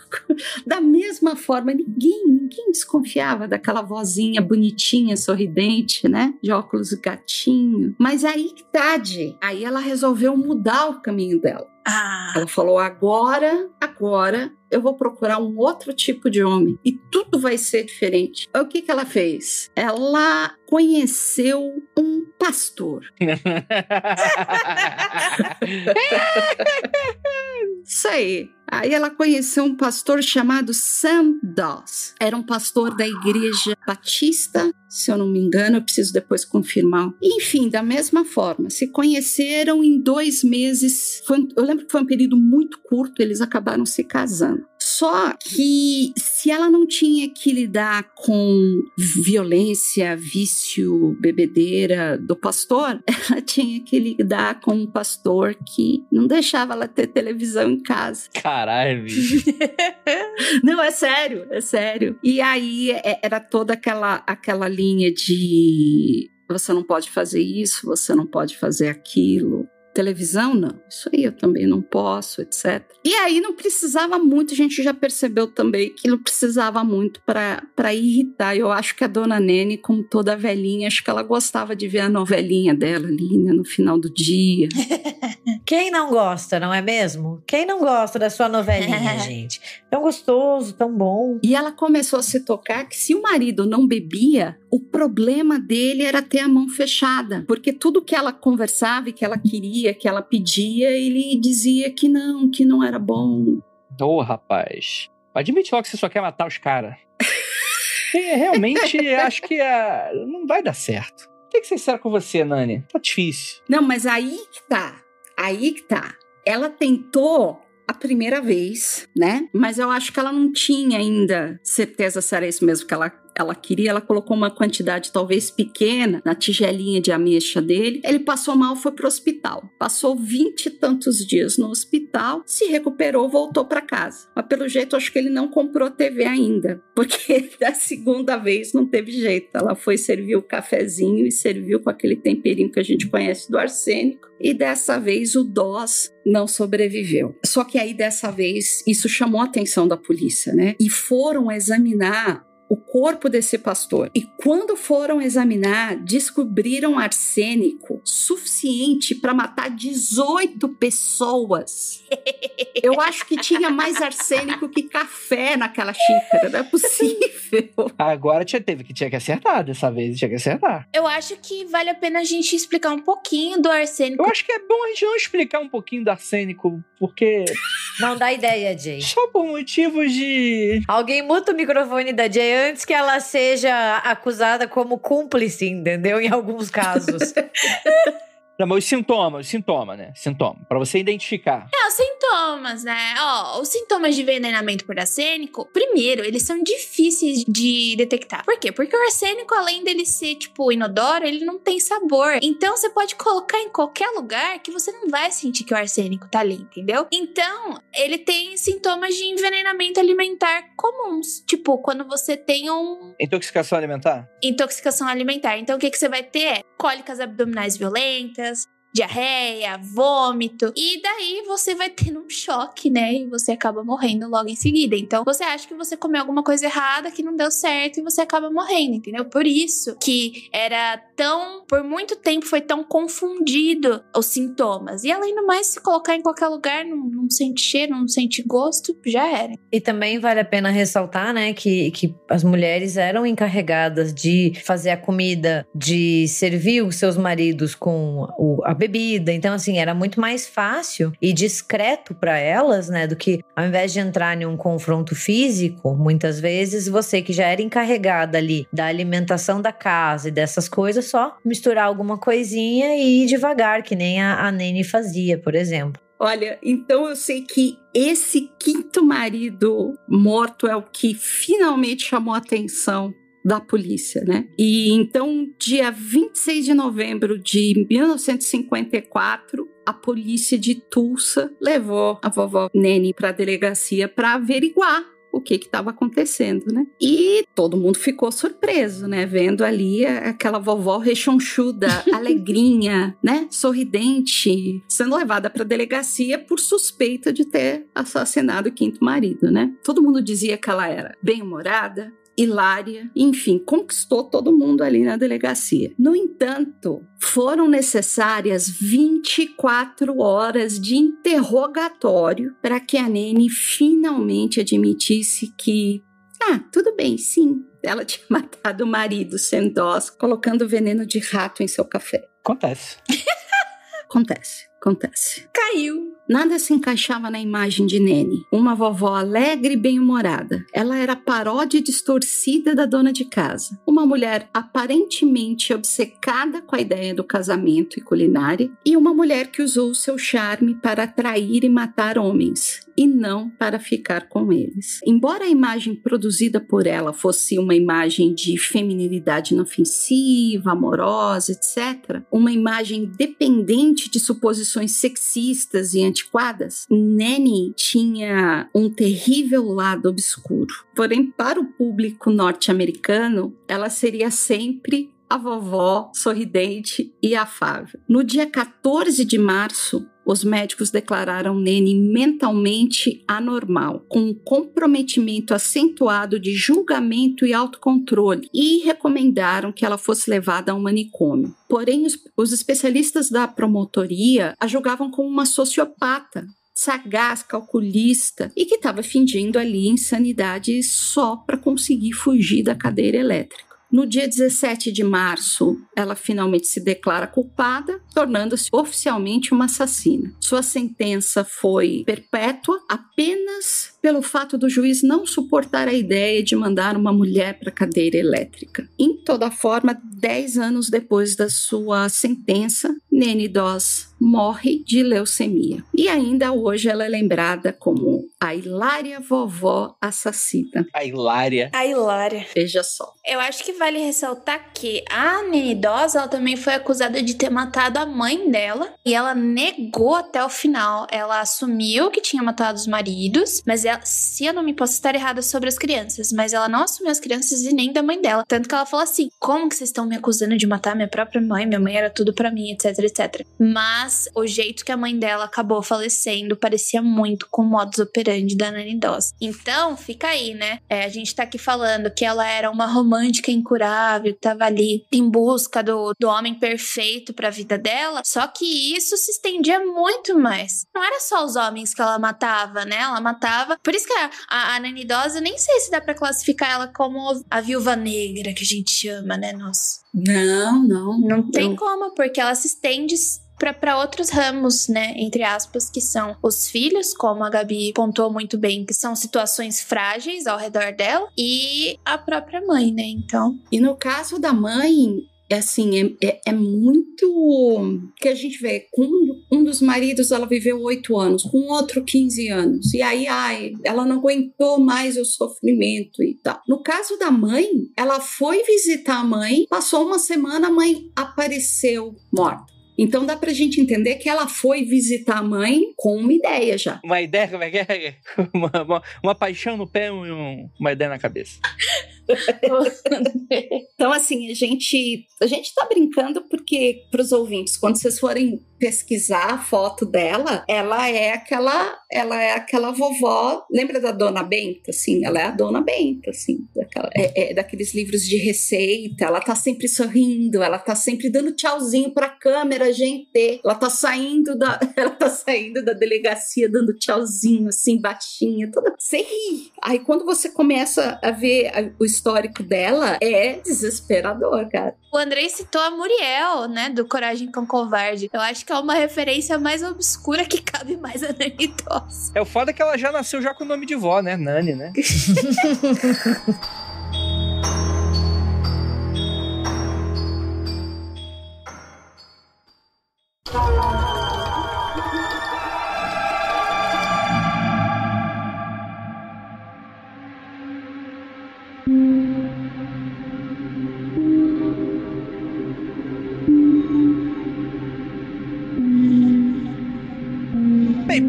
[SPEAKER 4] Da mesma forma, ninguém, ninguém desconfiava daquela vozinha bonitinha, sorridente, né? De óculos gatinho. Mas aí que tá. Aí ela resolveu mudar o caminho dela.
[SPEAKER 2] Ah,
[SPEAKER 4] Ela falou: agora, agora eu vou procurar um outro tipo de homem e tudo vai ser diferente. O que, que ela fez? Ela conheceu um pastor. Isso aí. Aí ela conheceu um pastor chamado Sam Doss. Era um pastor da igreja batista, se eu não me engano, eu preciso depois confirmar. Enfim, da mesma forma, se conheceram em dois meses. Eu lembro que foi um período muito curto, eles acabaram se casando. Só que se ela não tinha que lidar com violência, vício, bebedeira do pastor, ela tinha que lidar com um pastor que não deixava ela ter televisão em casa.
[SPEAKER 1] Caralho, bicho.
[SPEAKER 4] Não, é sério, é sério. E aí é- era toda aquela, aquela linha de você não pode fazer isso, você não pode fazer aquilo. Televisão, não. Isso aí eu também não posso, etc. E aí não precisava muito, a gente já percebeu também que não precisava muito para irritar. Eu acho que a dona Nene, como toda velhinha, acho que ela gostava de ver a novelinha dela ali, né, no final do dia.
[SPEAKER 3] Quem não gosta, não é mesmo? Quem não gosta da sua novelinha, gente? Tão gostoso, tão bom.
[SPEAKER 4] E ela começou a se tocar que se o marido não bebia, o problema dele era ter a mão fechada, porque tudo que ela conversava e que ela queria, que ela pedia, ele dizia que não, que não era bom.
[SPEAKER 1] Ô, rapaz. Admite logo que você só quer matar os caras. Realmente, acho que ah, não vai dar certo. Tem que ser sincero com você, Nani. Tá difícil.
[SPEAKER 4] Não, mas aí que tá. Aí que tá. Ela tentou a primeira vez, né? Mas eu acho que ela não tinha ainda certeza se era isso mesmo que ela, ela queria. Ela colocou uma quantidade talvez pequena na tigelinha de ameixa dele. Ele passou mal, foi pro hospital. Passou vinte e tantos dias no hospital, se recuperou, voltou para casa. Mas pelo jeito, acho que ele não comprou TV ainda, porque da segunda vez não teve jeito. Ela foi servir o cafezinho e serviu com aquele temperinho que a gente conhece do arsênico. E dessa vez o Dós não sobreviveu. Só que aí dessa vez isso chamou a atenção da polícia, né? E foram examinar o corpo desse pastor. E quando foram examinar, descobriram arsênico suficiente para matar 18 pessoas. Eu acho que tinha mais arsênico que café naquela xícara, não é possível.
[SPEAKER 1] Agora tinha, teve que tinha que acertar dessa vez, tinha que acertar.
[SPEAKER 2] eu acho que vale a pena a gente explicar um pouquinho do arsênico.
[SPEAKER 1] Eu acho que é bom a gente não explicar um pouquinho do arsênico, porque
[SPEAKER 3] Não dá ideia, Jay.
[SPEAKER 1] Só por motivos de.
[SPEAKER 3] Alguém muta o microfone da Jay antes que ela seja acusada como cúmplice, entendeu? Em alguns casos.
[SPEAKER 1] Não, mas os sintomas, os sintomas, né? Sintoma. Pra você identificar.
[SPEAKER 2] É, os sintomas, né? Ó, os sintomas de envenenamento por arsênico, primeiro, eles são difíceis de detectar. Por quê? Porque o arsênico, além dele ser, tipo, inodoro, ele não tem sabor. Então, você pode colocar em qualquer lugar que você não vai sentir que o arsênico tá ali, entendeu? Então, ele tem sintomas de envenenamento alimentar comuns. Tipo, quando você tem um
[SPEAKER 1] Intoxicação alimentar?
[SPEAKER 2] intoxicação alimentar. Então, o que, que você vai ter é cólicas abdominais violentas, says diarreia, vômito. E daí você vai tendo um choque, né? E você acaba morrendo logo em seguida. Então, você acha que você comeu alguma coisa errada, que não deu certo e você acaba morrendo, entendeu? Por isso que era tão. Por muito tempo foi tão confundido os sintomas. E além do mais, se colocar em qualquer lugar, não, não sente cheiro, não sente gosto, já era.
[SPEAKER 3] E também vale a pena ressaltar, né, que, que as mulheres eram encarregadas de fazer a comida, de servir os seus maridos com o- a bebida. Então, assim, era muito mais fácil e discreto para elas, né, do que ao invés de entrar em um confronto físico, muitas vezes você que já era encarregada ali da alimentação da casa e dessas coisas, só misturar alguma coisinha e ir devagar, que nem a, a Nene fazia, por exemplo.
[SPEAKER 4] Olha, então eu sei que esse quinto marido morto é o que finalmente chamou atenção da polícia, né? E então, dia 26 de novembro de 1954, a polícia de Tulsa levou a vovó Nene para a delegacia para averiguar o que estava acontecendo, né? E todo mundo ficou surpreso, né? Vendo ali a- aquela vovó rechonchuda, alegrinha, né? Sorridente, sendo levada para delegacia por suspeita de ter assassinado o quinto marido, né? Todo mundo dizia que ela era bem-humorada, hilária, enfim, conquistou todo mundo ali na delegacia. No entanto, foram necessárias 24 horas de interrogatório para que a Nene finalmente admitisse que, ah, tudo bem, sim, ela tinha matado o marido sem dós, colocando veneno de rato em seu café.
[SPEAKER 1] Acontece.
[SPEAKER 4] Acontece, acontece.
[SPEAKER 2] Caiu.
[SPEAKER 4] Nada se encaixava na imagem de Nene, uma vovó alegre e bem-humorada. Ela era a paródia distorcida da dona de casa, uma mulher aparentemente obcecada com a ideia do casamento e culinária, e uma mulher que usou seu charme para atrair e matar homens, e não para ficar com eles. Embora a imagem produzida por ela fosse uma imagem de feminilidade inofensiva, amorosa, etc., uma imagem dependente de suposições sexistas e antiquadas, Nanny tinha um terrível lado obscuro. Porém, para o público norte-americano, ela seria sempre a vovó sorridente e afável. No dia 14 de março, os médicos declararam Nene mentalmente anormal, com um comprometimento acentuado de julgamento e autocontrole, e recomendaram que ela fosse levada a um manicômio. Porém, os, os especialistas da promotoria a julgavam como uma sociopata. Sagaz, calculista e que estava fingindo ali insanidade só para conseguir fugir da cadeira elétrica. No dia 17 de março, ela finalmente se declara culpada, tornando-se oficialmente uma assassina. Sua sentença foi perpétua apenas pelo fato do juiz não suportar a ideia de mandar uma mulher para a cadeira elétrica. Em toda forma, dez anos depois da sua sentença, Nene Doss morre de leucemia. E ainda hoje ela é lembrada como a hilária vovó assassina.
[SPEAKER 1] A hilária.
[SPEAKER 2] A Hilária.
[SPEAKER 4] Veja só.
[SPEAKER 2] Eu acho que vale ressaltar que a Nene Doss, ela também foi acusada de ter matado a mãe dela. E ela negou até o final. Ela assumiu que tinha matado os maridos. Mas ela, se eu não me posso estar errada sobre as crianças, mas ela não assumiu as crianças e nem da mãe dela. Tanto que ela falou assim: como que vocês estão me acusando de matar minha própria mãe? Minha mãe era tudo pra mim, etc, etc. Mas o jeito que a mãe dela acabou falecendo parecia muito com o modus operandi da Nani Doss. Então, fica aí, né? É, a gente tá aqui falando que ela era uma romântica incurável, tava ali em busca do, do homem perfeito pra vida dela. Só que isso se estendia muito mais. Não era só os homens que ela matava, né? Ela matava. Por isso que a, a, a nem sei se dá pra classificar ela como a viúva negra que a gente chama, né? Nossa.
[SPEAKER 4] Não, não.
[SPEAKER 2] Não tem
[SPEAKER 4] Eu-
[SPEAKER 2] como, porque ela se estende para outros ramos, né? Entre aspas, que são os filhos, como a Gabi pontuou muito bem, que são situações frágeis ao redor dela, e a própria mãe, né? Então.
[SPEAKER 4] E no caso da mãe, é assim, é, é, é, muito que a gente vê. Com um dos maridos, ela viveu oito anos, com outro 15 anos. E aí, ai, ela não aguentou mais o sofrimento e tal. No caso da mãe, ela foi visitar a mãe, passou uma semana, a mãe apareceu morta. Então dá pra gente entender que ela foi visitar a mãe com uma ideia já.
[SPEAKER 1] Uma ideia, como é que é? Uma, uma, uma paixão no pé e um, uma ideia na cabeça.
[SPEAKER 4] então, assim, a gente, a gente tá brincando porque, pros ouvintes, quando vocês forem pesquisar a foto dela, ela é aquela, ela é aquela vovó, lembra da Dona Benta, assim? Ela é a Dona Benta, assim, daquela, é, é, daqueles livros de receita, ela tá sempre sorrindo, ela tá sempre dando tchauzinho pra câmera, gente, ela tá saindo da, ela tá saindo da delegacia dando tchauzinho, assim, baixinha, toda, você ri. Aí quando você começa a ver o histórico dela, é desesperador, cara.
[SPEAKER 2] O Andrei citou a Muriel, né, do Coragem com Covarde. Eu acho que é uma referência mais obscura que cabe mais a Nani Toss.
[SPEAKER 1] É o foda que ela já nasceu já com o nome de vó, né? Nani, né?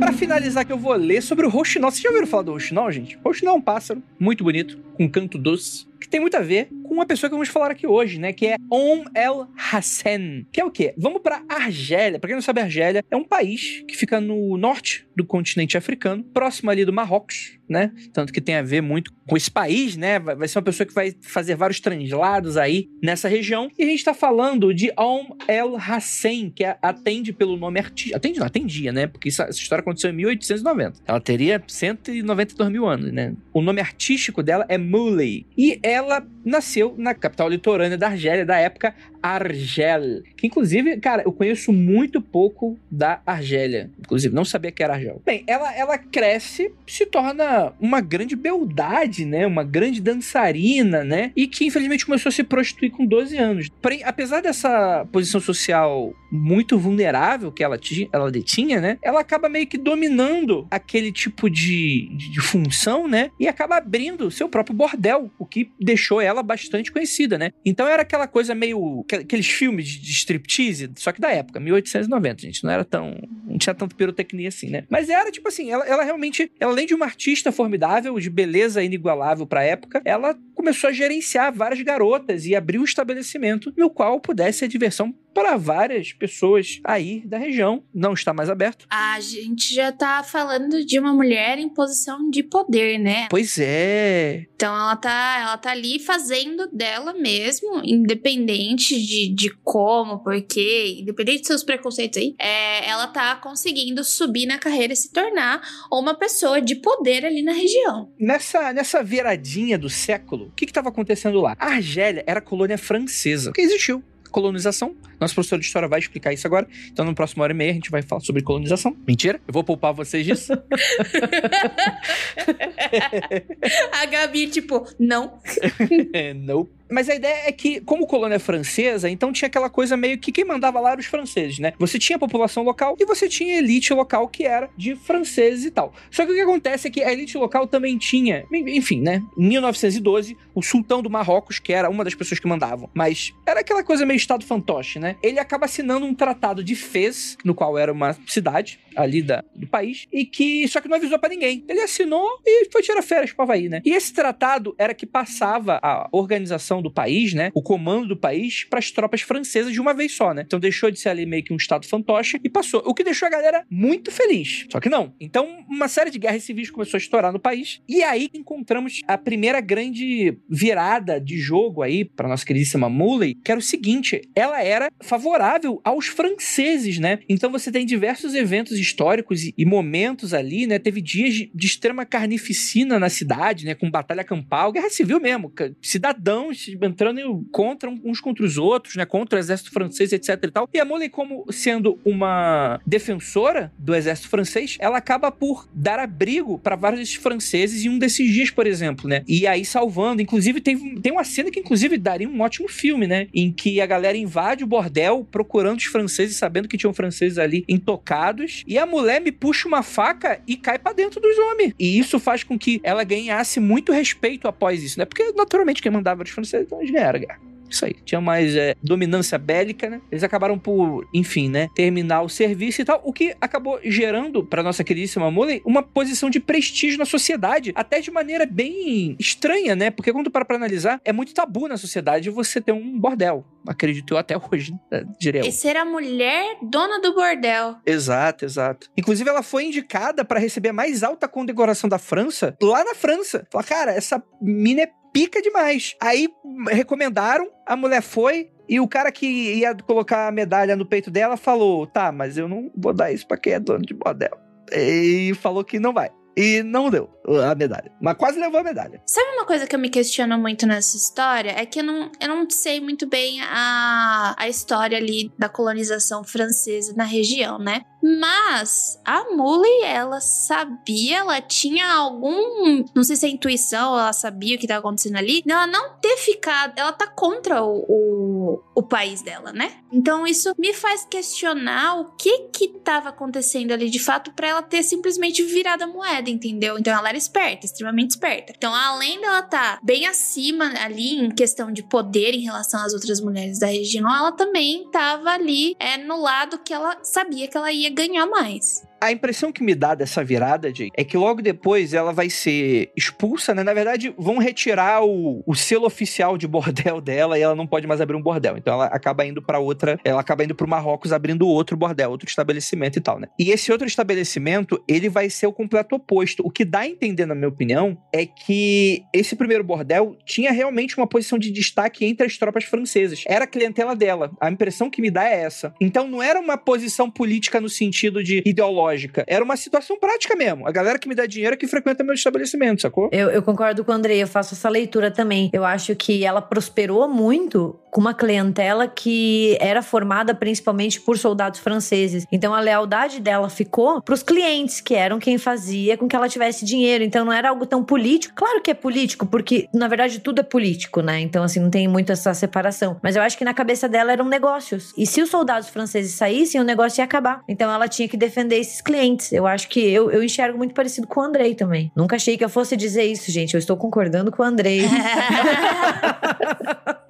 [SPEAKER 1] Pra finalizar que eu vou ler sobre o rouxinol. Vocês já ouviram falar do rouxinol, gente? Rouxinol é um pássaro muito bonito, com canto doce, que tem muito a ver com uma pessoa que vamos falar aqui hoje, né? Que é Om El Hassan. Que é o quê? Vamos pra Argélia. Pra quem não sabe, Argélia é um país que fica no norte do continente africano, próximo ali do Marrocos, né? Tanto que tem a ver muito com esse país, né? Vai ser uma pessoa que vai fazer vários translados aí nessa região. E a gente tá falando de Om El Hassan, que atende pelo nome artístico. Atende, não, atendia, né? Porque essa história aconteceu em 1890. Ela teria 192 mil anos, né? O nome artístico dela é Muley. E ela nasceu na capital litorânea da Argélia, da época Argel. Que inclusive, cara, eu conheço muito pouco da Argélia. Inclusive, não sabia que era Argel. Bem, ela, ela cresce, se torna uma grande beldade, né? Uma grande dançarina, né? E que infelizmente começou a se prostituir com 12 anos. Porém, apesar dessa posição social muito vulnerável que ela, ela detinha, né? Ela acaba meio que dominando aquele tipo de, de, função, né? E acaba abrindo seu próprio bordel, o que deixou ela bastante conhecida, né? Então era aquela coisa meio aqueles filmes de striptease, só que da época, 1890, gente. Não era tão. Não tinha tanto pirotecnia assim, né? Mas era tipo assim, ela, ela realmente, ela, além de uma artista formidável, de beleza inigualável pra época, ela começou a gerenciar várias garotas e abriu um estabelecimento no qual pudesse a diversão para várias pessoas aí da região. Não está mais aberto.
[SPEAKER 2] A gente já tá falando de uma mulher em posição de poder, né?
[SPEAKER 1] Pois é.
[SPEAKER 2] Então ela tá, ela tá ali fazendo dela mesmo, independente de, de como, porquê, independente dos seus preconceitos aí, é, ela tá conseguindo subir na carreira e se tornar uma pessoa de poder ali na região.
[SPEAKER 1] Nessa, nessa viradinha do século, o que estava acontecendo lá? A Argélia era colônia francesa, que existiu colonização. Nosso professor de história vai explicar isso agora. Então, no próximo hora e meia, a gente vai falar sobre colonização. Mentira, eu vou poupar vocês disso.
[SPEAKER 2] a Gabi, tipo, não.
[SPEAKER 1] é, não. Mas a ideia é que, como colônia francesa, então tinha aquela coisa meio que quem mandava lá eram os franceses, né? Você tinha a população local e você tinha a elite local que era de franceses e tal. Só que o que acontece é que a elite local também tinha, enfim, né? Em 1912, o sultão do Marrocos, que era uma das pessoas que mandavam, mas era aquela coisa meio estado fantoche, né? Ele acaba assinando um tratado de Fez, no qual era uma cidade ali da, do país, e que só que não avisou para ninguém. Ele assinou e foi tirar férias para Havaí, né? E esse tratado era que passava a organização do país, né? O comando do país para as tropas francesas de uma vez só, né? Então deixou de ser ali meio que um estado fantoche e passou. O que deixou a galera muito feliz. Só que não. Então, uma série de guerras civis começou a estourar no país. E aí encontramos a primeira grande virada de jogo aí para nossa queridíssima Muley, que era o seguinte: ela era favorável aos franceses, né? Então você tem diversos eventos históricos e, e momentos ali, né? Teve dias de, de, extrema carnificina na cidade, né? Com batalha campal, guerra civil mesmo, cidadãos entrando contra uns contra os outros, né? Contra o exército francês, etc e tal. E a Molly, como sendo uma defensora do exército francês, ela acaba por dar abrigo para vários franceses em um desses dias, por exemplo, né? E aí salvando, inclusive tem, tem uma cena que inclusive daria um ótimo filme, né? Em que a galera invade o bordel procurando os franceses, sabendo que tinham franceses ali intocados, e a mulher me puxa uma faca e cai para dentro dos homens. E isso faz com que ela ganhasse muito respeito após isso, né? Porque naturalmente quem mandava os franceses, então eles ganharam a guerra isso aí. Tinha mais é, dominância bélica, né? Eles acabaram por, enfim, né? Terminar o serviço e tal, o que acabou gerando para nossa queridíssima Molly uma posição de prestígio na sociedade, até de maneira bem estranha, né? Porque quando para pra analisar, é muito tabu na sociedade você ter um bordel. Acredito eu até hoje, né? diria eu.
[SPEAKER 2] E ser a mulher dona do bordel.
[SPEAKER 1] Exato, exato. Inclusive, ela foi indicada para receber a mais alta condecoração da França, lá na França. Fala, cara, essa mina é pica demais. Aí recomendaram, a mulher foi, e o cara que ia colocar a medalha no peito dela falou: tá, mas eu não vou dar isso pra quem é dono de bordel. E falou que não vai. E não deu a medalha. Mas quase levou a medalha.
[SPEAKER 2] Sabe uma coisa que eu me questiono muito nessa história? É que eu não, eu não sei muito bem a, a história ali da colonização francesa na região, né? Mas a Mully, ela sabia, ela tinha algum. Não sei se é intuição, ela sabia o que estava acontecendo ali. Ela não ter ficado. Ela tá contra o, o, o, país dela, né? Então isso me faz questionar o que que tava acontecendo ali de fato para ela ter simplesmente virado a moeda, entendeu? Então ela era esperta, extremamente esperta. Então, além dela estar tá bem acima ali em questão de poder em relação às outras mulheres da região, ela também estava ali é, no lado que ela sabia que ela ia ganhar mais.
[SPEAKER 1] A impressão que me dá dessa virada, Jay, é que logo depois ela vai ser expulsa, né? Na verdade, vão retirar o, o selo oficial de bordel dela e ela não pode mais abrir um bordel. Então ela acaba indo para outra, ela acaba indo pro Marrocos abrindo outro bordel, outro estabelecimento e tal, né? E esse outro estabelecimento, ele vai ser o completo oposto. O que dá a entender, na minha opinião, é que esse primeiro bordel tinha realmente uma posição de destaque entre as tropas francesas. Era a clientela dela. A impressão que me dá é essa. Então não era uma posição política no sentido de ideológico lógica. Era uma situação prática mesmo. A galera que me dá dinheiro é que frequenta meu estabelecimento, sacou?
[SPEAKER 3] Eu, eu concordo com o Andrei, eu faço essa leitura também. Eu acho que ela prosperou muito com uma clientela que era formada principalmente por soldados franceses. Então a lealdade dela ficou para os clientes, que eram quem fazia com que ela tivesse dinheiro. Então não era algo tão político. Claro que é político, porque na verdade tudo é político, né? Então assim, não tem muito essa separação. Mas eu acho que na cabeça dela eram negócios. E se os soldados franceses saíssem, o negócio ia acabar. Então ela tinha que defender esses clientes. Eu acho que eu, eu enxergo muito parecido com o Andrei também. Nunca achei que eu fosse dizer isso, gente. Eu estou concordando com o Andrei.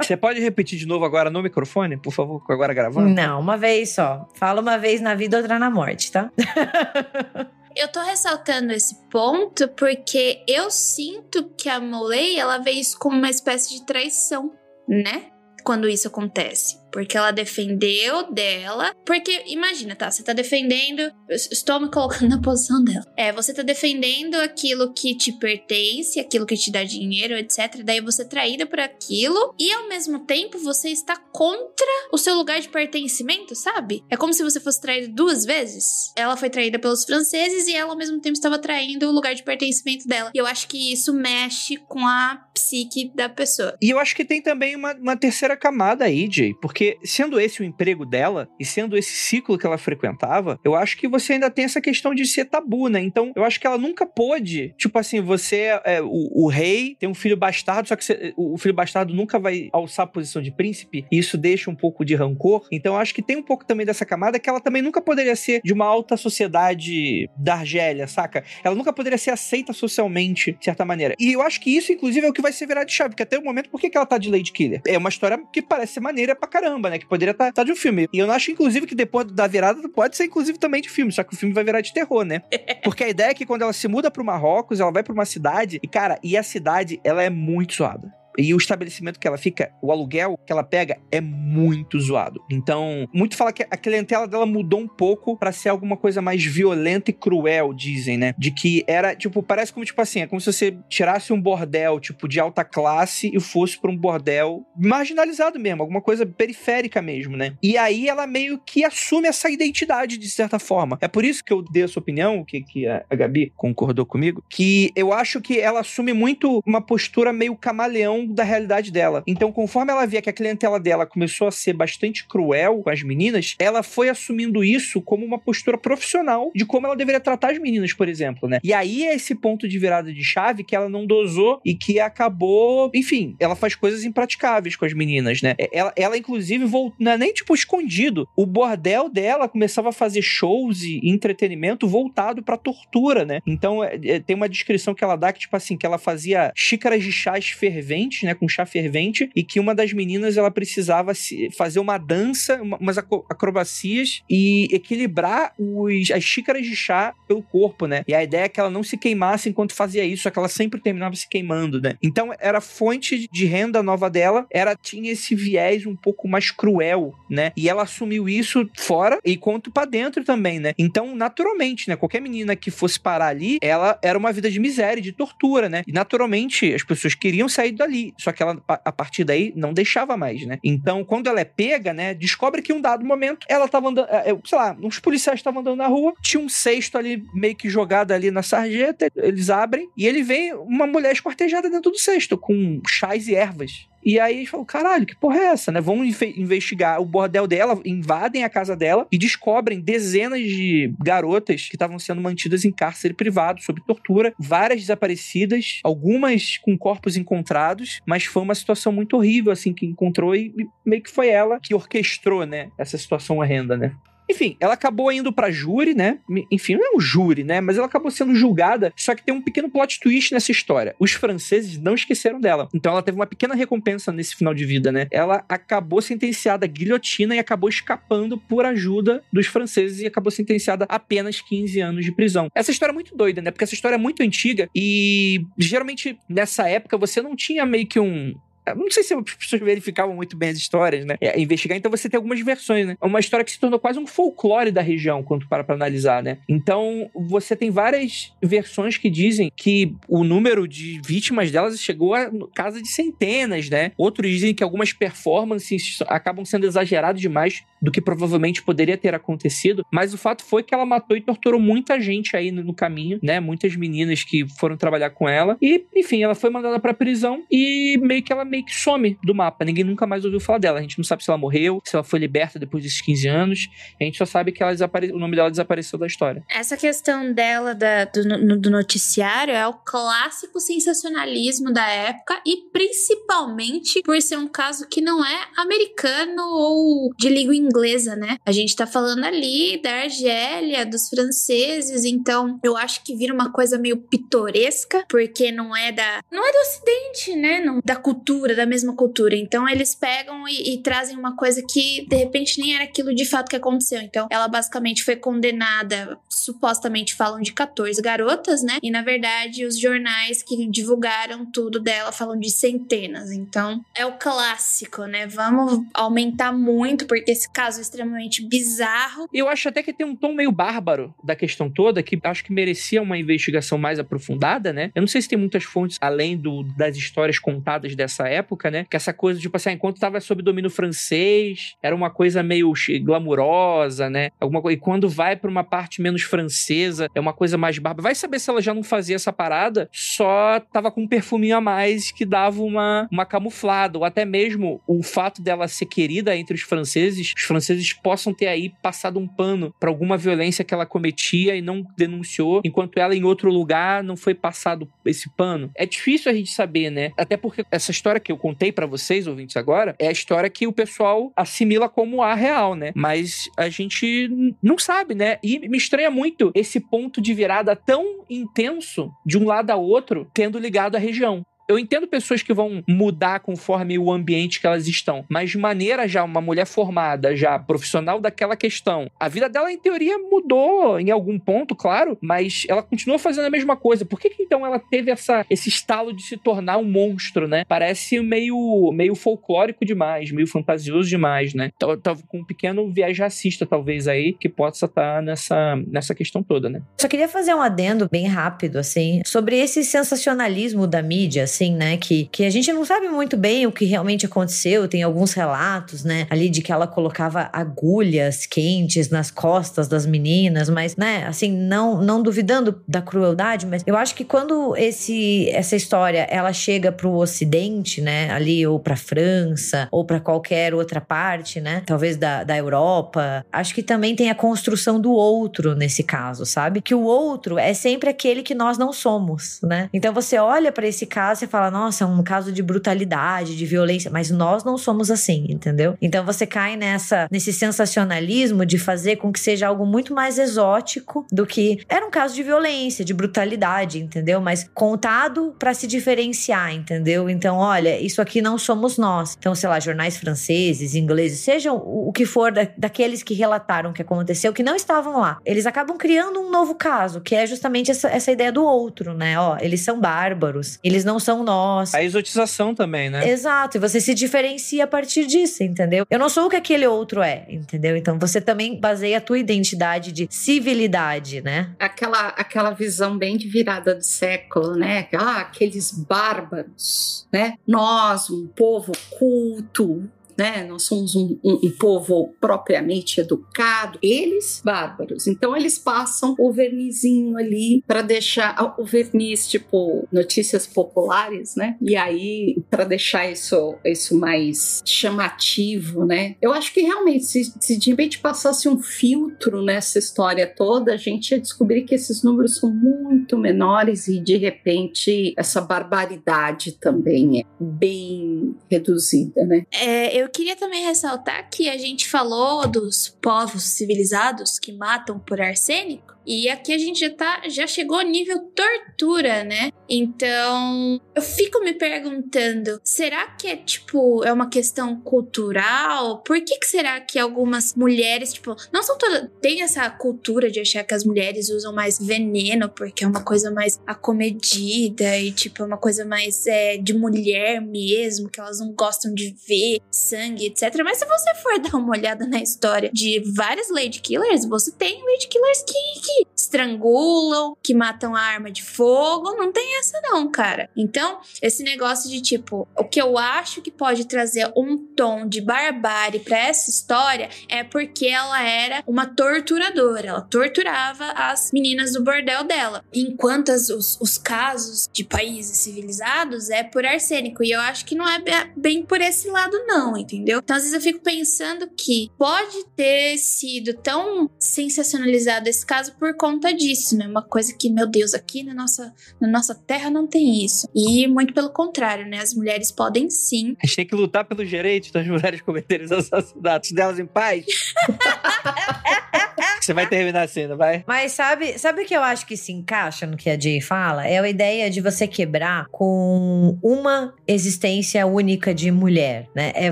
[SPEAKER 1] Você pode repetir de novo agora no microfone, por favor, agora gravando?
[SPEAKER 3] Não, uma vez só. Fala uma vez na vida, outra na morte, tá?
[SPEAKER 2] Eu tô ressaltando esse ponto porque eu sinto que a Molei, ela vê isso como uma espécie de traição, né? Quando isso acontece. Porque ela defendeu dela. Porque, imagina, tá? Você tá defendendo. Estou me colocando na posição dela. É, você tá defendendo aquilo que te pertence, aquilo que te dá dinheiro, etc. Daí você é traída por aquilo. E ao mesmo tempo você está contra o seu lugar de pertencimento, sabe? É como se você fosse traída duas vezes. Ela foi traída pelos franceses e ela ao mesmo tempo estava traindo o lugar de pertencimento dela. E eu acho que isso mexe com a psique da pessoa.
[SPEAKER 1] E eu acho que tem também uma, uma terceira camada aí, Jay, porque porque, sendo esse o emprego dela, e sendo esse ciclo que ela frequentava, eu acho que você ainda tem essa questão de ser tabu, né? Então, eu acho que ela nunca pôde, tipo assim, você é, o, o, rei, tem um filho bastardo, só que você, o filho bastardo nunca vai alçar a posição de príncipe, e isso deixa um pouco de rancor. Então, eu acho que tem um pouco também dessa camada que ela também nunca poderia ser de uma alta sociedade da Argélia, saca? Ela nunca poderia ser aceita socialmente, de certa maneira. E eu acho que isso, inclusive, é o que vai ser virar de chave, porque até o momento, por que ela tá de Lady Killer? É uma história que parece ser maneira pra caramba caramba, né? Que poderia estar tá, tá de um filme. E eu não acho, inclusive, que depois da virada pode ser, inclusive, também de filme. Só que o filme vai virar de terror, né? Porque a ideia é que quando ela se muda pro Marrocos, ela vai pra uma cidade. E, cara, e a cidade, ela é muito zoada e o estabelecimento que ela fica, o aluguel que ela pega é muito zoado. Então, muito fala que a clientela dela mudou um pouco para ser alguma coisa mais violenta e cruel, dizem, né? De que era, tipo, parece como, tipo assim, é como se você tirasse um bordel, tipo, de alta classe e fosse para um bordel marginalizado mesmo, alguma coisa periférica mesmo, né? E aí ela meio que assume essa identidade, de certa forma. É por isso que eu dei a sua opinião, que, que a Gabi concordou comigo, que eu acho que ela assume muito uma postura meio camaleão da realidade dela. Então, conforme ela via que a clientela dela começou a ser bastante cruel com as meninas, ela foi assumindo isso como uma postura profissional de como ela deveria tratar as meninas, por exemplo, né? E aí é esse ponto de virada de chave que ela não dosou e que acabou, enfim, ela faz coisas impraticáveis com as meninas, né? É, ela, ela inclusive, voltou, não é nem tipo escondido. O bordel dela começava a fazer shows e entretenimento voltado pra tortura, né? Então, é, é, tem uma descrição que ela dá que, tipo assim, que ela fazia xícaras de chás ferventes, né? Com chá fervente, e que uma das meninas ela precisava fazer uma dança, umas acrobacias e equilibrar os, as xícaras de chá pelo corpo, né? E a ideia é que ela não se queimasse enquanto fazia isso, só que ela sempre terminava se queimando, né? Então era fonte de renda nova dela, era tinha esse viés um pouco mais cruel, né? E ela assumiu isso fora e quanto para dentro também, né? Então, naturalmente, né? Qualquer menina que fosse parar ali, ela era uma vida de miséria, de tortura, né? E naturalmente as pessoas queriam sair dali, só que ela a partir daí não deixava mais, né? Então, quando ela é pega, né? Descobre que em um dado momento ela tava andando, é, é, sei lá, uns policiais estavam andando na rua, tinha um cesto ali meio que jogado ali na sarjeta, eles abrem e ele vê uma mulher esquartejada dentro do cesto com chás e ervas. E aí eles falam, caralho, que porra é essa, né? Vão investigar o bordel dela, invadem a casa dela e descobrem dezenas de garotas que estavam sendo mantidas em cárcere privado, sob tortura, várias desaparecidas, algumas com corpos encontrados, mas foi uma situação muito horrível, assim, que encontrou e meio que foi ela que orquestrou, né, essa situação horrenda, né? Enfim, ela acabou indo pra júri, né? Enfim, não é um júri, né? Mas ela acabou sendo julgada. Só que tem um pequeno plot twist nessa história. Os franceses não esqueceram dela. Então ela teve uma pequena recompensa nesse final de vida, né? Ela acabou sentenciada à guilhotina e acabou escapando por ajuda dos franceses e acabou sentenciada a apenas 15 anos de prisão. Essa história é muito doida, né? Porque essa história é muito antiga e geralmente nessa época você não tinha meio que um não sei se as pessoas verificavam muito bem as histórias, né? É, investigar, então você tem algumas versões, né? É uma história que se tornou quase um folclore da região, quando para pra analisar, né? Então, você tem várias versões que dizem que o número de vítimas delas chegou a casa de centenas, né? Outros dizem que algumas performances acabam sendo exageradas demais do que provavelmente poderia ter acontecido, mas o fato foi que ela matou e torturou muita gente aí no caminho, né? Muitas meninas que foram trabalhar com ela e, enfim, ela foi mandada para prisão e meio que ela meio que some do mapa. Ninguém nunca mais ouviu falar dela. A gente não sabe se ela morreu, se ela foi liberta depois desses 15 anos. A gente só sabe que ela desapare... o nome dela desapareceu da história.
[SPEAKER 2] Essa questão dela da, do, do noticiário é o clássico sensacionalismo da época e principalmente por ser um caso que não é americano ou de língua inglesa, né? A gente tá falando ali da Argélia, dos franceses, então eu acho que vira uma coisa meio pitoresca, porque não é da não é do ocidente, né? Não, da cultura cultura, da mesma cultura. Então eles pegam e, e, trazem uma coisa que de repente nem era aquilo de fato que aconteceu. Então ela basicamente foi condenada, supostamente falam de 14 garotas, né? E na verdade os jornais que divulgaram tudo dela falam de centenas. Então é o clássico, né? Vamos aumentar muito porque esse caso é extremamente bizarro.
[SPEAKER 1] Eu acho até que tem um tom meio bárbaro da questão toda que acho que merecia uma investigação mais aprofundada, né? Eu não sei se tem muitas fontes além do, das histórias contadas dessa época, né? Que essa coisa, tipo assim, ah, enquanto tava sob domínio francês, era uma coisa meio glamurosa, né? Alguma coisa. E quando vai para uma parte menos francesa, é uma coisa mais barba. Vai saber se ela já não fazia essa parada, só tava com um perfuminho a mais que dava uma, uma camuflada. Ou até mesmo o fato dela ser querida entre os franceses, os franceses possam ter aí passado um pano para alguma violência que ela cometia e não denunciou, enquanto ela em outro lugar não foi passado esse pano. É difícil a gente saber, né? Até porque essa história que eu contei para vocês, ouvintes agora, é a história que o pessoal assimila como a real, né? Mas a gente não sabe, né? E me estranha muito esse ponto de virada tão intenso de um lado a outro, tendo ligado a região. Eu entendo pessoas que vão mudar conforme o ambiente que elas estão, mas de maneira já uma mulher formada, já profissional daquela questão. A vida dela, em teoria, mudou em algum ponto, claro, mas ela continua fazendo a mesma coisa. Por que, que então ela teve essa, esse estalo de se tornar um monstro, né? Parece meio, meio folclórico demais, meio fantasioso demais, né? Tava então, com um pequeno viés racista, talvez, aí, que possa estar nessa, nessa questão toda, né?
[SPEAKER 3] Só queria fazer um adendo bem rápido, assim, sobre esse sensacionalismo da mídia, assim, né? Que, que a gente não sabe muito bem o que realmente aconteceu. Tem alguns relatos, né? Ali de que ela colocava agulhas quentes nas costas das meninas, mas, né? Assim, não, não duvidando da crueldade, mas eu acho que quando esse, essa história ela chega pro Ocidente, né? Ali, ou pra França, ou para qualquer outra parte, né? Talvez da, da Europa. Acho que também tem a construção do outro nesse caso, sabe? Que o outro é sempre aquele que nós não somos, né? Então você olha para esse caso e fala, nossa, é um caso de brutalidade, de violência, mas nós não somos assim, entendeu? Então você cai nessa nesse sensacionalismo de fazer com que seja algo muito mais exótico do que era um caso de violência, de brutalidade, entendeu? Mas contado para se diferenciar, entendeu? Então, olha, isso aqui não somos nós. Então, sei lá, jornais franceses, ingleses, sejam o que for da, daqueles que relataram o que aconteceu, que não estavam lá. Eles acabam criando um novo caso, que é justamente essa, essa ideia do outro, né? Ó, eles são bárbaros, eles não são nós.
[SPEAKER 1] A exotização também, né?
[SPEAKER 3] Exato, e você se diferencia a partir disso, entendeu? Eu não sou o que aquele outro é, entendeu? Então você também baseia a tua identidade de civilidade, né?
[SPEAKER 4] Aquela, aquela visão bem de virada do século, né? Ah, aqueles bárbaros, né? Nós, um povo culto, né? Nós somos um, um, um, povo propriamente educado, eles bárbaros. Então eles passam o vernizinho ali para deixar o verniz tipo notícias populares, né? E aí para deixar isso isso mais chamativo, né? Eu acho que realmente se, se de repente passasse um filtro nessa história toda, a gente ia descobrir que esses números são muito menores e de repente essa barbaridade também é bem reduzida, né?
[SPEAKER 2] É, eu queria também ressaltar que a gente falou dos povos civilizados que matam por arsênico. E aqui a gente já tá, já chegou ao nível tortura, né? Então, eu fico me perguntando, será que é tipo, é uma questão cultural? Por que que será que algumas mulheres, tipo, não são todas, tem essa cultura de achar que as mulheres usam mais veneno porque é uma coisa mais acomedida e tipo, é uma coisa mais é, de mulher mesmo, que elas não gostam de ver sangue, etc. Mas se você for dar uma olhada na história de várias Lady Killers, você tem Lady Killers que, que estrangulam, que matam a arma de fogo. Não tem essa, não, cara. Então, esse negócio de tipo, o que eu acho que pode trazer um tom de barbárie para essa história é porque ela era uma torturadora. Ela torturava as meninas do bordel dela. Enquanto as, os, os casos de países civilizados é por arsênico. E eu acho que não é bem por esse lado, não, entendeu? Então, às vezes eu fico pensando que pode ter sido tão sensacionalizado esse caso por conta disso, né? Uma coisa que, meu Deus, aqui na nossa, na nossa terra não tem isso. E muito pelo contrário, né? As mulheres podem sim.
[SPEAKER 1] A gente tem que lutar pelos direitos das mulheres cometerem os assassinatos delas em paz. Você vai terminar assim, não vai?
[SPEAKER 3] Mas sabe, sabe o que eu acho que se encaixa no que a Jay fala? É a ideia de você quebrar com uma existência única de mulher, né? É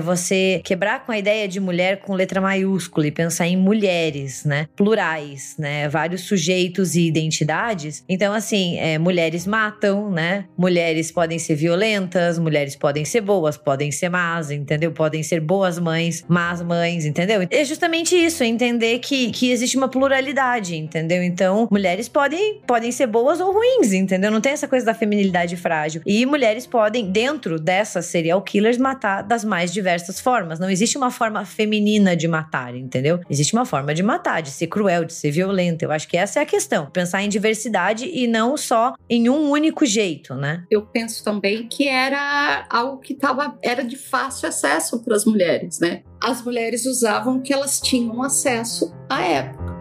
[SPEAKER 3] você quebrar com a ideia de mulher com letra maiúscula e pensar em mulheres, né? Plurais, né? Vários sujeitos e identidades. Então, assim, é, mulheres matam, né? Mulheres podem ser violentas, mulheres podem ser boas, podem ser más, entendeu? Podem ser boas mães, más mães, entendeu? É justamente isso, entender que, que existe uma pluralidade, entendeu? Então, mulheres podem, podem ser boas ou ruins, entendeu? Não tem essa coisa da feminilidade frágil. E mulheres podem, dentro dessas serial killers, matar das mais diversas formas. Não existe uma forma feminina de matar, entendeu? Existe uma forma de matar, de ser cruel, de ser violenta. Eu acho que essa é a questão. Pensar em diversidade e não só em um único jeito, né?
[SPEAKER 4] Eu penso também que era algo que tava, era de fácil acesso para as mulheres, né? As mulheres usavam o que elas tinham acesso à época.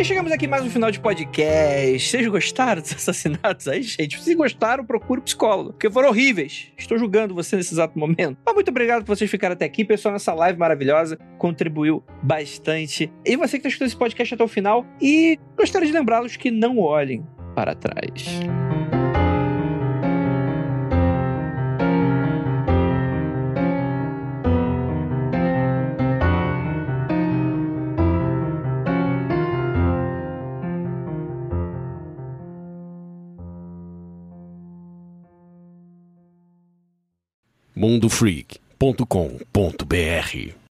[SPEAKER 1] E chegamos aqui mais no final de podcast. Vocês gostaram dos assassinatos aí, gente? Se gostaram, procure um psicólogo, porque foram horríveis. Estou julgando você nesse exato momento. Mas muito obrigado por vocês ficarem até aqui. Pessoal, nessa live maravilhosa contribuiu bastante. E você que está escutando esse podcast até o final. E gostaria de lembrá-los que não olhem para trás.
[SPEAKER 5] mundofreak.com.br